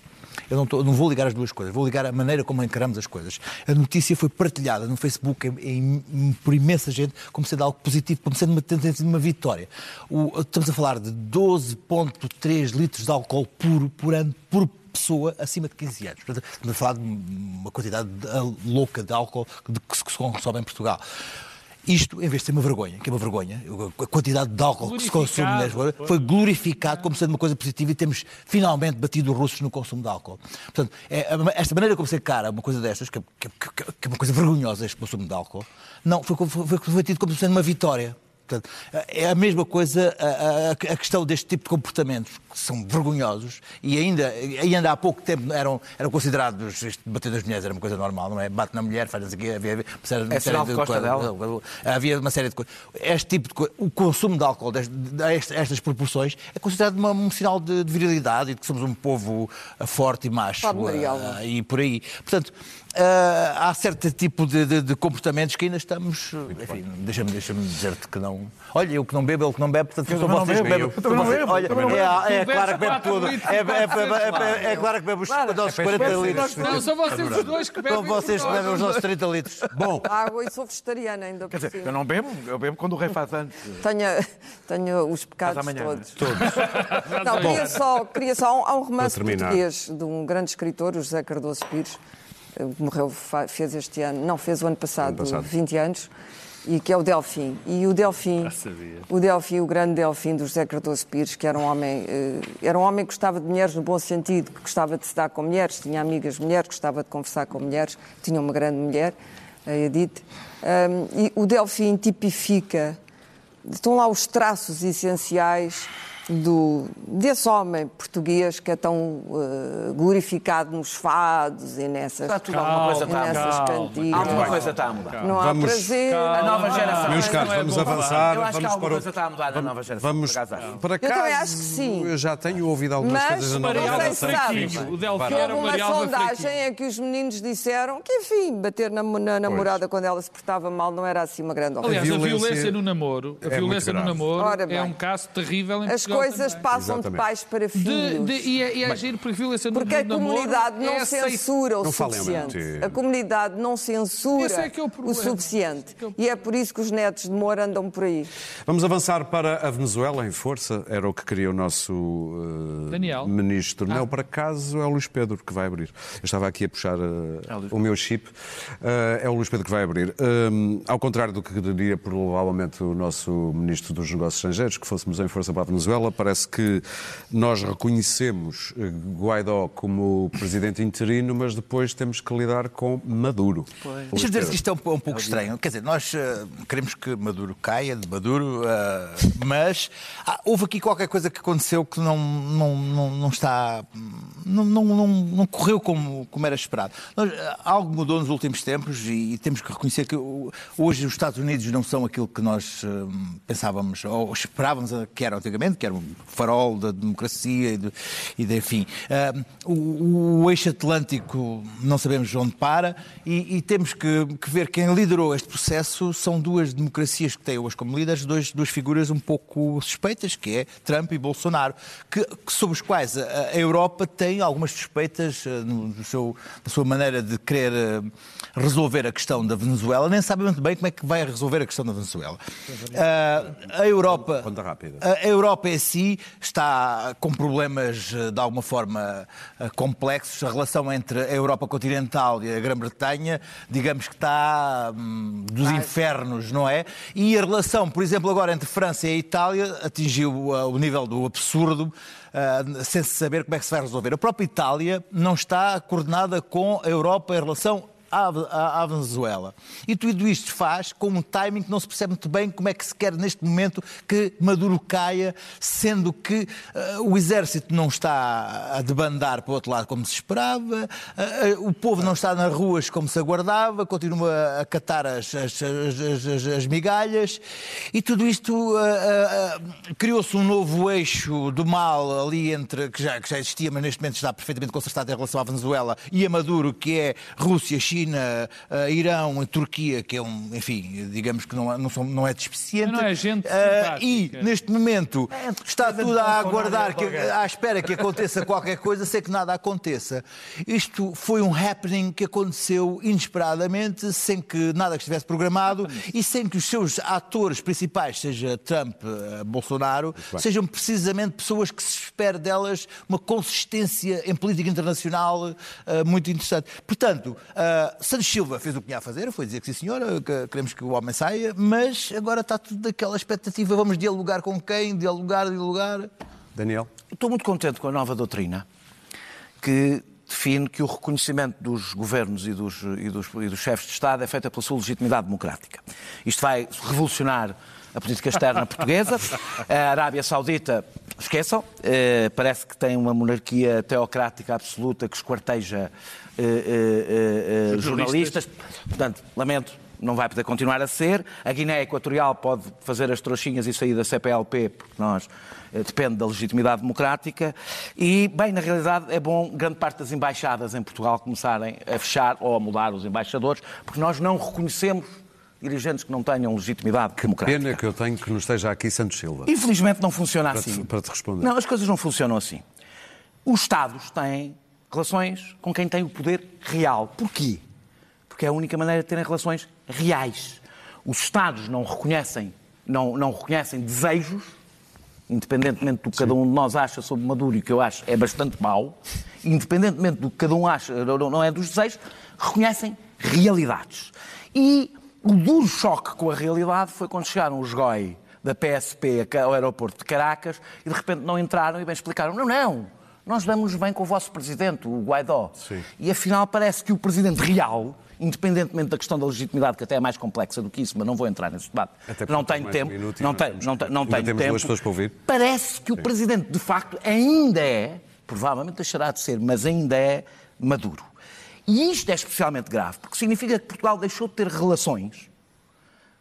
Eu não, tô, não vou ligar as duas coisas, vou ligar a maneira como encaramos as coisas. A notícia foi partilhada no Facebook em, em, por imensa gente como sendo algo positivo, como sendo uma, uma vitória. O, estamos a falar de 12,3 litros de álcool puro por ano por pessoa acima de 15 anos. Estamos a falar de uma quantidade louca de álcool que se consome em Portugal. Isto, em vez de ser uma vergonha, que é uma vergonha, a quantidade de álcool que se consome na Lisboa foi glorificado como sendo uma coisa positiva e temos finalmente batido os russos no consumo de álcool. Portanto, é, esta maneira como se cara uma coisa destas, que, que, que, que, é uma coisa vergonhosa este consumo de álcool, não, foi, foi, foi tido como sendo uma vitória. Portanto, é a mesma coisa a, a, a, questão deste tipo de comportamentos, que são vergonhosos, e ainda, ainda há pouco tempo eram, eram considerados, este bater das mulheres era uma coisa normal, não é? Bate na mulher, faz aqui, havia, havia uma série, é série de coisas. Havia uma série de coisas. Este tipo de coisa, o consumo de álcool destas, estas proporções é considerado uma, um sinal de, de, virilidade e de que somos um povo forte e macho. Uh, e por aí. Portanto, Uh, há certo tipo de, de, de, comportamentos que ainda estamos. Enfim, deixa-me deixa dizer-te que não. Olha, eu que não bebo, ele que não bebe, portanto, são vocês que bebem. Olha, é, é, claro que bebe tudo. É, é, é, é, claro que bebe os nossos 40 litros. Não, são vocês os dois que bebem. São vocês que bebem os nossos 30 litros. Bom. Água e sou vegetariana ainda Quer dizer, eu não bebo, eu bebo quando o rei faz antes. Tenho, tenho os pecados todos. Todos. Não, queria só, queria só. Há um romance português de um grande escritor, o José Cardoso Pires morreu, fez este ano, não, fez o ano passado, ano passado. 20 anos, e que é o Delfim. E o Delfim, o Delfim, o grande Delfim do José Cardoso Pires, que era um homem, eh, era um homem que gostava de mulheres no bom sentido, que gostava de se dar com mulheres, tinha amigas mulheres, gostava de conversar com mulheres, tinha uma grande mulher, a Edith. E o Delfim tipifica, estão lá os traços essenciais do, desse homem português que é tão uh, glorificado nos fados e nessas, está tudo, alguma coisa está nessas cantigas. Alguma coisa está a mudar. Não vamos, há prazer. A nova geração. Meus caros, vamos avançar. Eu acho vamos que alguma coisa está a mudar na nova geração. Vamos para cá. Eu também acho que sim. Eu já tenho ouvido algumas Mas, coisas da nova geração. Mas O Delfim houve uma sondagem em que os meninos disseram que, enfim, bater na, na namorada quando ela se portava mal não era assim uma grande ofensa. Aliás, a violência no namoro, a violência no namoro é um caso terrível em As coisas passam de pais para filhos. De, de, e, é, e é agir por violência Porque a comunidade não é censura o não suficiente. A comunidade não censura é, é o, o, suficiente. É e é por isso que os netos de Moura andam por aí. Vamos avançar para a Venezuela em força. Era o que queria o nosso uh, Daniel. ministro. Ah. Não, por acaso é o Luís Pedro que vai abrir. Eu estava aqui a puxar uh, o meu chip. Uh, é o Luís Pedro que vai abrir. ao contrário do que diria provavelmente o nosso ministro dos Negócios Estrangeiros, que fôssemos em força para a Venezuela, parece que nós reconhecemos eh, Guaidó como presidente interino, mas depois temos que lidar com Maduro. Deixa-me dizer que isto é um, um, pouco estranho. Quer dizer, nós uh, queremos que Maduro caia de Maduro, uh, mas ah, houve aqui qualquer coisa que aconteceu que não, não, não, não está. Não, não, não, não, correu como, como era esperado. Nós, algo mudou nos últimos tempos e, e, temos que reconhecer que hoje os Estados Unidos não são aquilo que nós uh, pensávamos ou esperávamos que eram antigamente, que era um farol da democracia e, de, e de, enfim. Uh, o, o, eixo atlântico não sabemos onde para e, e temos que, que, ver quem liderou este processo são duas democracias que têm hoje como líderes, dois, duas figuras um pouco suspeitas, que é Trump e Bolsonaro, que, que sobre os quais a, a, Europa tem algumas suspeitas uh, no, seu, na sua maneira de querer uh, resolver a questão da Venezuela, nem sabe muito bem como é que vai resolver a questão da Venezuela. a Europa, a Europa em si está com problemas eh, de alguma forma eh, complexos. A relação entre a Europa continental e a Grã-Bretanha, digamos que está hum, dos Ai. infernos, não é? E a relação, por exemplo, agora entre França e a Itália atingiu uh, o nível do absurdo. Uh, sem se saber como é que se vai resolver. A própria Itália não está coordenada com a Europa em relação à, Venezuela. E tudo isto faz com um timing que não se percebe muito bem como é que se quer neste momento que Maduro caia, sendo que uh, o exército não está a debandar para o outro lado como se esperava, uh, uh, o povo não está nas ruas como se aguardava, continua a catar as, as, as, as migalhas e tudo isto criou-se um novo eixo do mal ali entre, que já, que já existia, mas neste momento está perfeitamente consertado em relação à Venezuela e a Maduro, que é Rússia, China China, uh, Irão, Turquia, que é um, enfim, digamos que não, não, são, não é deficiente. Não é gente uh, E, neste momento, está tudo a aguardar, que, à espera que aconteça qualquer coisa, sem que nada aconteça. Isto foi um happening que aconteceu inesperadamente, sem que nada estivesse programado e sem que os seus atores principais, seja Trump, uh, Bolsonaro, sejam precisamente pessoas que se espera delas uma consistência em política internacional uh, muito interessante. Portanto, uh, Santos Silva fez o que tinha a fazer, foi dizer que sim, senhora, que queremos que o homem saia, mas agora está tudo daquela expectativa, vamos dialogar com quem, dialogar, dialogar. Daniel? Estou muito contente com a nova doutrina, que define que o reconhecimento dos governos e dos, e dos, e dos chefes de Estado é feito pela sua legitimidade democrática. Isto vai revolucionar a política externa portuguesa. A Arábia Saudita, esqueçam, eh, parece que tem uma monarquia teocrática absoluta que esquarteja eh, eh, jornalistas. Portanto, lamento, não vai poder continuar a ser. A Guiné Equatorial pode fazer as trouxinhas e sair da CPLP, porque nós eh, depende da legitimidade democrática. E, bem, na realidade é bom grande parte das embaixadas em Portugal começarem a fechar ou a mudar os embaixadores, porque nós não reconhecemos dirigentes que não tenham legitimidade democrática. pena que eu tenho que não esteja aqui Santos Silva. Infelizmente não funciona para assim. Te, para te responder. Não, as coisas não funcionam assim. Os Estados têm relações com quem tem o poder real. Porquê? Porque é a única maneira de terem relações reais. Os Estados não reconhecem, não, não reconhecem desejos, independentemente do que cada um de nós acha sobre Maduro, e que eu acho é bastante mau, independentemente do que cada um acha, não é dos desejos, reconhecem realidades. E o duro choque com a realidade foi quando chegaram os GOI da PSP ao aeroporto de Caracas e de repente não entraram e bem explicaram: não, não, nós damos bem com o vosso presidente, o Guaidó. Sim. E afinal parece que o presidente real, independentemente da questão da legitimidade, que até é mais complexa do que isso, mas não vou entrar nesse debate, não tem tenho um tempo, e não temos- não, tenho- não tenho temos tempo. duas pessoas para ouvir. Parece que o presidente, de facto, ainda é, provavelmente deixará de ser, mas ainda é maduro. E isto é especialmente grave, porque significa que Portugal deixou de ter relações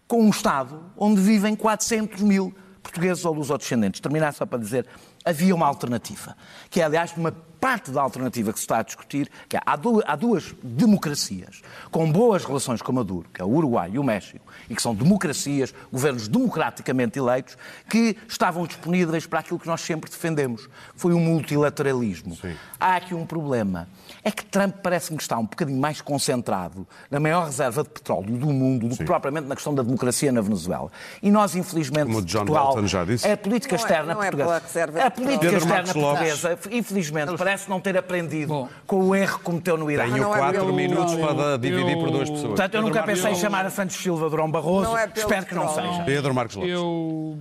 com um Estado onde vivem 400 mil portugueses ou lusodescendentes. Terminar só para dizer, havia uma alternativa, que é, aliás, uma parte da alternativa que se está a discutir, que é, há, du- há duas democracias com boas relações com Maduro, que é o Uruguai e o México, e que são democracias, governos democraticamente eleitos, que estavam disponíveis para aquilo que nós sempre defendemos, que foi o multilateralismo. Há aqui um problema, é que Trump parece-me que está um bocadinho mais concentrado na maior reserva de petróleo do mundo do que propriamente na questão da democracia na Venezuela. E nós, infelizmente, Como o John Portugal, Bolton já disse. a política Não é- externa não é portuguesa, a política Pedro externa Marcos Lopes. portuguesa, infelizmente, parece não ter aprendido Bom. com o erro que cometeu no Iraque. Tenho não é quatro pelo- minutos eu- para dividir por duas eu- pessoas. Portanto, eu nunca Pedro pensei em chamar a Santos Silva Durão Barroso. Não é Espero que não seja. Pedro Marcos Lopes. Eu,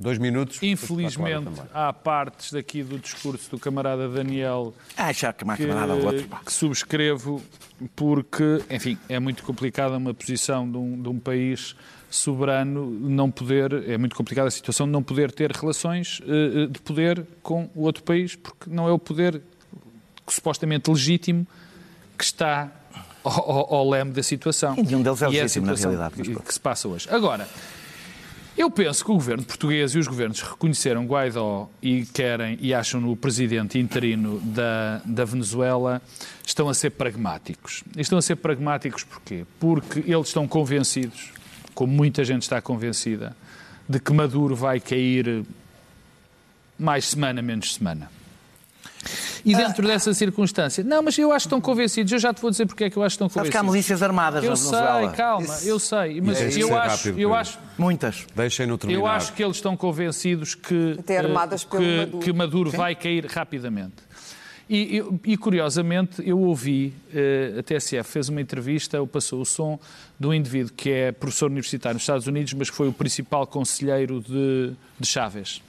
Dois minutos. infelizmente, há partes daqui do discurso do camarada Daniel Ah, já que que, camarada outro. que subscrevo, porque, enfim, é muito complicada uma posição de um, de um país soberano não poder, é muito complicada a situação de não poder ter relações eh, eh, de poder com o outro país, porque não é o poder supostamente legítimo que está ao, ao- ao leme da situação. E nenhum deles é a legítimo, na situação realidade, que, que se passa hoje. Agora, eu penso que o governo português e os governos reconheceram Guaidó e querem e acham-no o presidente interino da, da Venezuela estão a ser pragmáticos. E estão a ser pragmáticos porquê? Porque eles estão convencidos, como muita gente está convencida, de que Maduro vai cair mais semana, menos semana. E dentro dessa circunstância, não, mas eu acho que estão convencidos, eu já te vou dizer porque é que eu acho que estão Sabes que há convencidos. milícias armadas Eu na sei, calma, eu sei, mas Isso eu é acho, rápido, eu acho, Muitas. Deixem-no terminar. eu acho que eles estão convencidos que, Até armadas eh, pelo que, Maduro. que Maduro vai cair rapidamente. E, eu- e, curiosamente, eu ouvi, eh, a TSF fez uma entrevista, ou passou o som de um indivíduo que é professor universitário nos Estados Unidos, mas que foi o principal conselheiro de, de Chávez.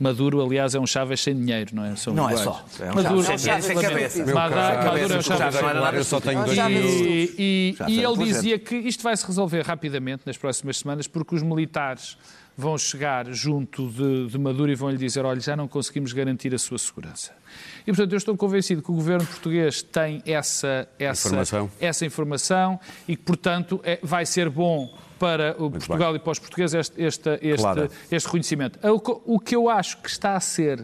Maduro, aliás, é um Chávez sem dinheiro, não é? São Não é iguais. só. É um Maduro, Chávez sem- sem cabeça. Maduro- é um cabeça, Chávez não era eu só tenho dois e, e- e ele dizia que isto vai se resolver rapidamente nas próximas semanas, porque os militares vão chegar junto de, de Maduro e vão lhe dizer: olha, já não conseguimos garantir a sua segurança. E, portanto, eu estou convencido que o governo português tem essa, essa, Informação. essa informação e que, portanto, é- vai ser bom para o Portugal e para os portugueses este, este, este, Claro. este reconhecimento. O que eu acho que está a ser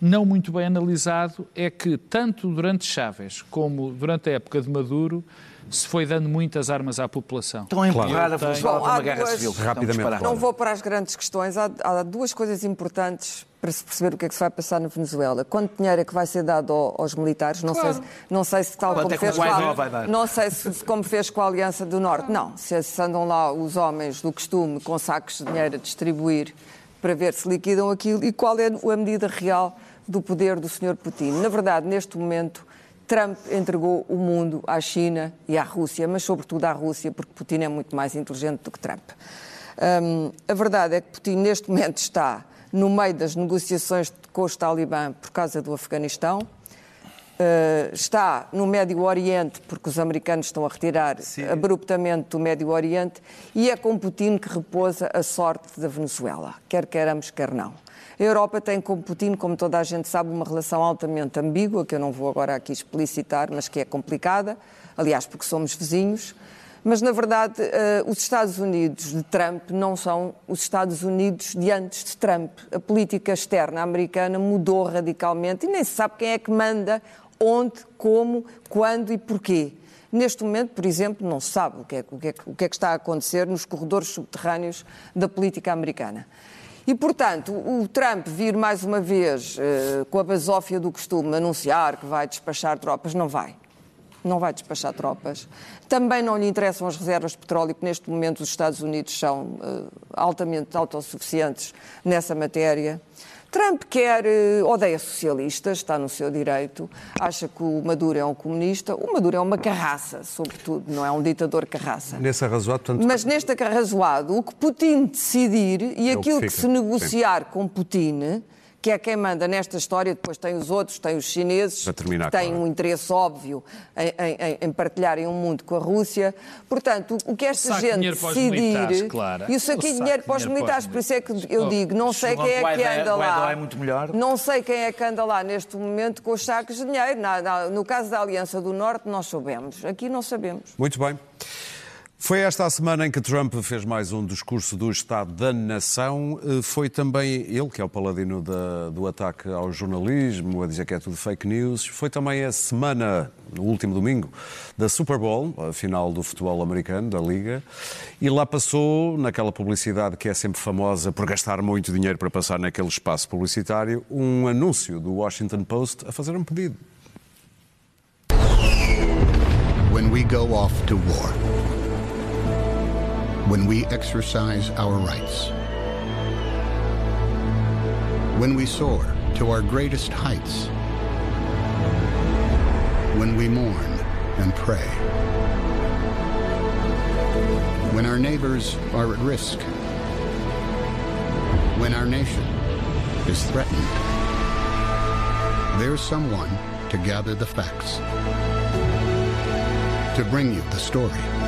não muito bem analisado é que, tanto durante Chávez como durante a época de Maduro, se foi dando muitas armas à população. Estão a empurrar a Venezuela para uma há guerra duas- civil. Rapidamente. Não vou para as grandes questões. Há, há duas coisas importantes para se perceber o que é que se vai passar na Venezuela. Quanto dinheiro é que vai ser dado ao- aos militares? Não, sei, se- não sei se tal Quanto como é fez com a, não sei se se como fez com a Aliança do Norte. Não, se se andam lá os homens do costume com sacos de dinheiro a distribuir para ver se liquidam aquilo e qual é a medida real do poder do Sr. Putin. Na verdade, neste momento, Trump entregou o mundo à China e à Rússia, mas sobretudo à Rússia, porque Putin é muito mais inteligente do que Trump. Hum, a verdade é que Putin, neste momento, está no meio das negociações com os talibã por causa do Afeganistão. Uh, está no Médio Oriente, porque os americanos estão a retirar abruptamente do Médio Oriente, e é com Putin que repousa a sorte da Venezuela, quer queiramos, quer não. A Europa tem com Putin, como toda a gente sabe, uma relação altamente ambígua, que eu não vou agora aqui explicitar, mas que é complicada, aliás, porque somos vizinhos. Mas, na verdade, eh, os Estados Unidos de Trump não são os Estados Unidos de antes de Trump. A política externa americana mudou radicalmente e nem se sabe quem é que manda, onde, como, quando e porquê. Neste momento, por exemplo, não se sabe o que, é, o, que é, o que é que está a acontecer nos corredores subterrâneos da política americana. E, portanto, o Trump vir mais uma vez, eh, com a basófia do costume, anunciar que vai despachar tropas, não vai não vai despachar tropas. Também não lhe interessam as reservas de petróleo, porque neste momento os Estados Unidos são eh, altamente autossuficientes nessa matéria. Trump quer, eh, odeia socialistas, está no seu direito, acha que o Maduro é um comunista. O Maduro é uma carraça, sobretudo, não é um ditador carraça. Nesse arrazoado, portanto, Mas neste arrazoado, o que Putin decidir e É que aquilo que, fica. se negociar com Putin, que é quem manda nesta história, depois tem os outros, tem os chineses, terminar, que têm claro. um interesse óbvio em, em- em partilharem um mundo com a Rússia. Portanto, o que esta saco gente decidir. Clara. E o saquinho O de saco dinheiro de para os dinheiro militares, por isso é que eu digo, não sei quem é que anda lá. é muito melhor. Não sei quem é que anda lá neste momento com os sacos de dinheiro. Na- na- no caso da Aliança do Norte, nós soubemos. Aqui não sabemos. Muito bem. Foi esta a semana em que Trump fez mais um discurso do Estado da Nação. Eh, Foi também ele, que é o paladino da- do ataque ao jornalismo, a dizer que é tudo fake news. Foi também a semana, no último domingo, da Super Bowl, a final do futebol americano, da Liga. E lá passou, naquela publicidade que é sempre famosa por gastar muito dinheiro para passar naquele espaço publicitário, um anúncio do Washington Post a fazer um pedido. when we go off to war, when we exercise our rights, when we soar to our greatest heights, when we mourn and pray, when our neighbors are at risk, when our nation is threatened, there's someone to gather the facts. To bring you the story,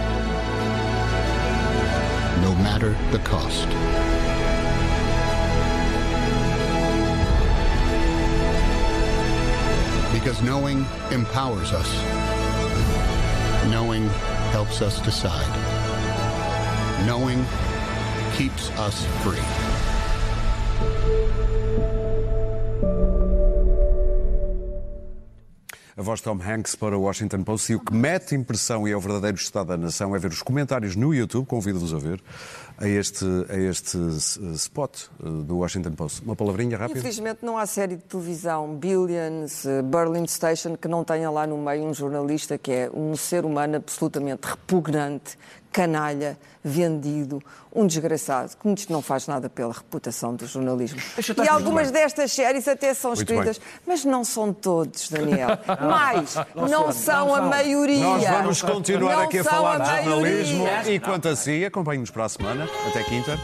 no matter the cost. Because knowing empowers us, knowing helps us decide, knowing keeps us free. A voz de Tom Hanks para o Washington Post e o que mete impressão e é o verdadeiro estado da nação é ver os comentários no YouTube, convido-vos a ver, a este, a este spot eh, do Washington Post. Uma palavrinha rápida? Infelizmente não há série de televisão, Billions, eh, Berlin Station, que não tenha lá no meio um jornalista que é um ser humano absolutamente repugnante, canalha, vendido, um desgraçado, que isto não faz nada pela reputação do jornalismo. E algumas destas séries até são Muito escritas, bem. mas não são todos, Daniel. Mais, não, são a maioria. Nós vamos continuar Não aqui a falar de jornalismo e quanto a si, acompanhe-nos para a semana. Até quinta.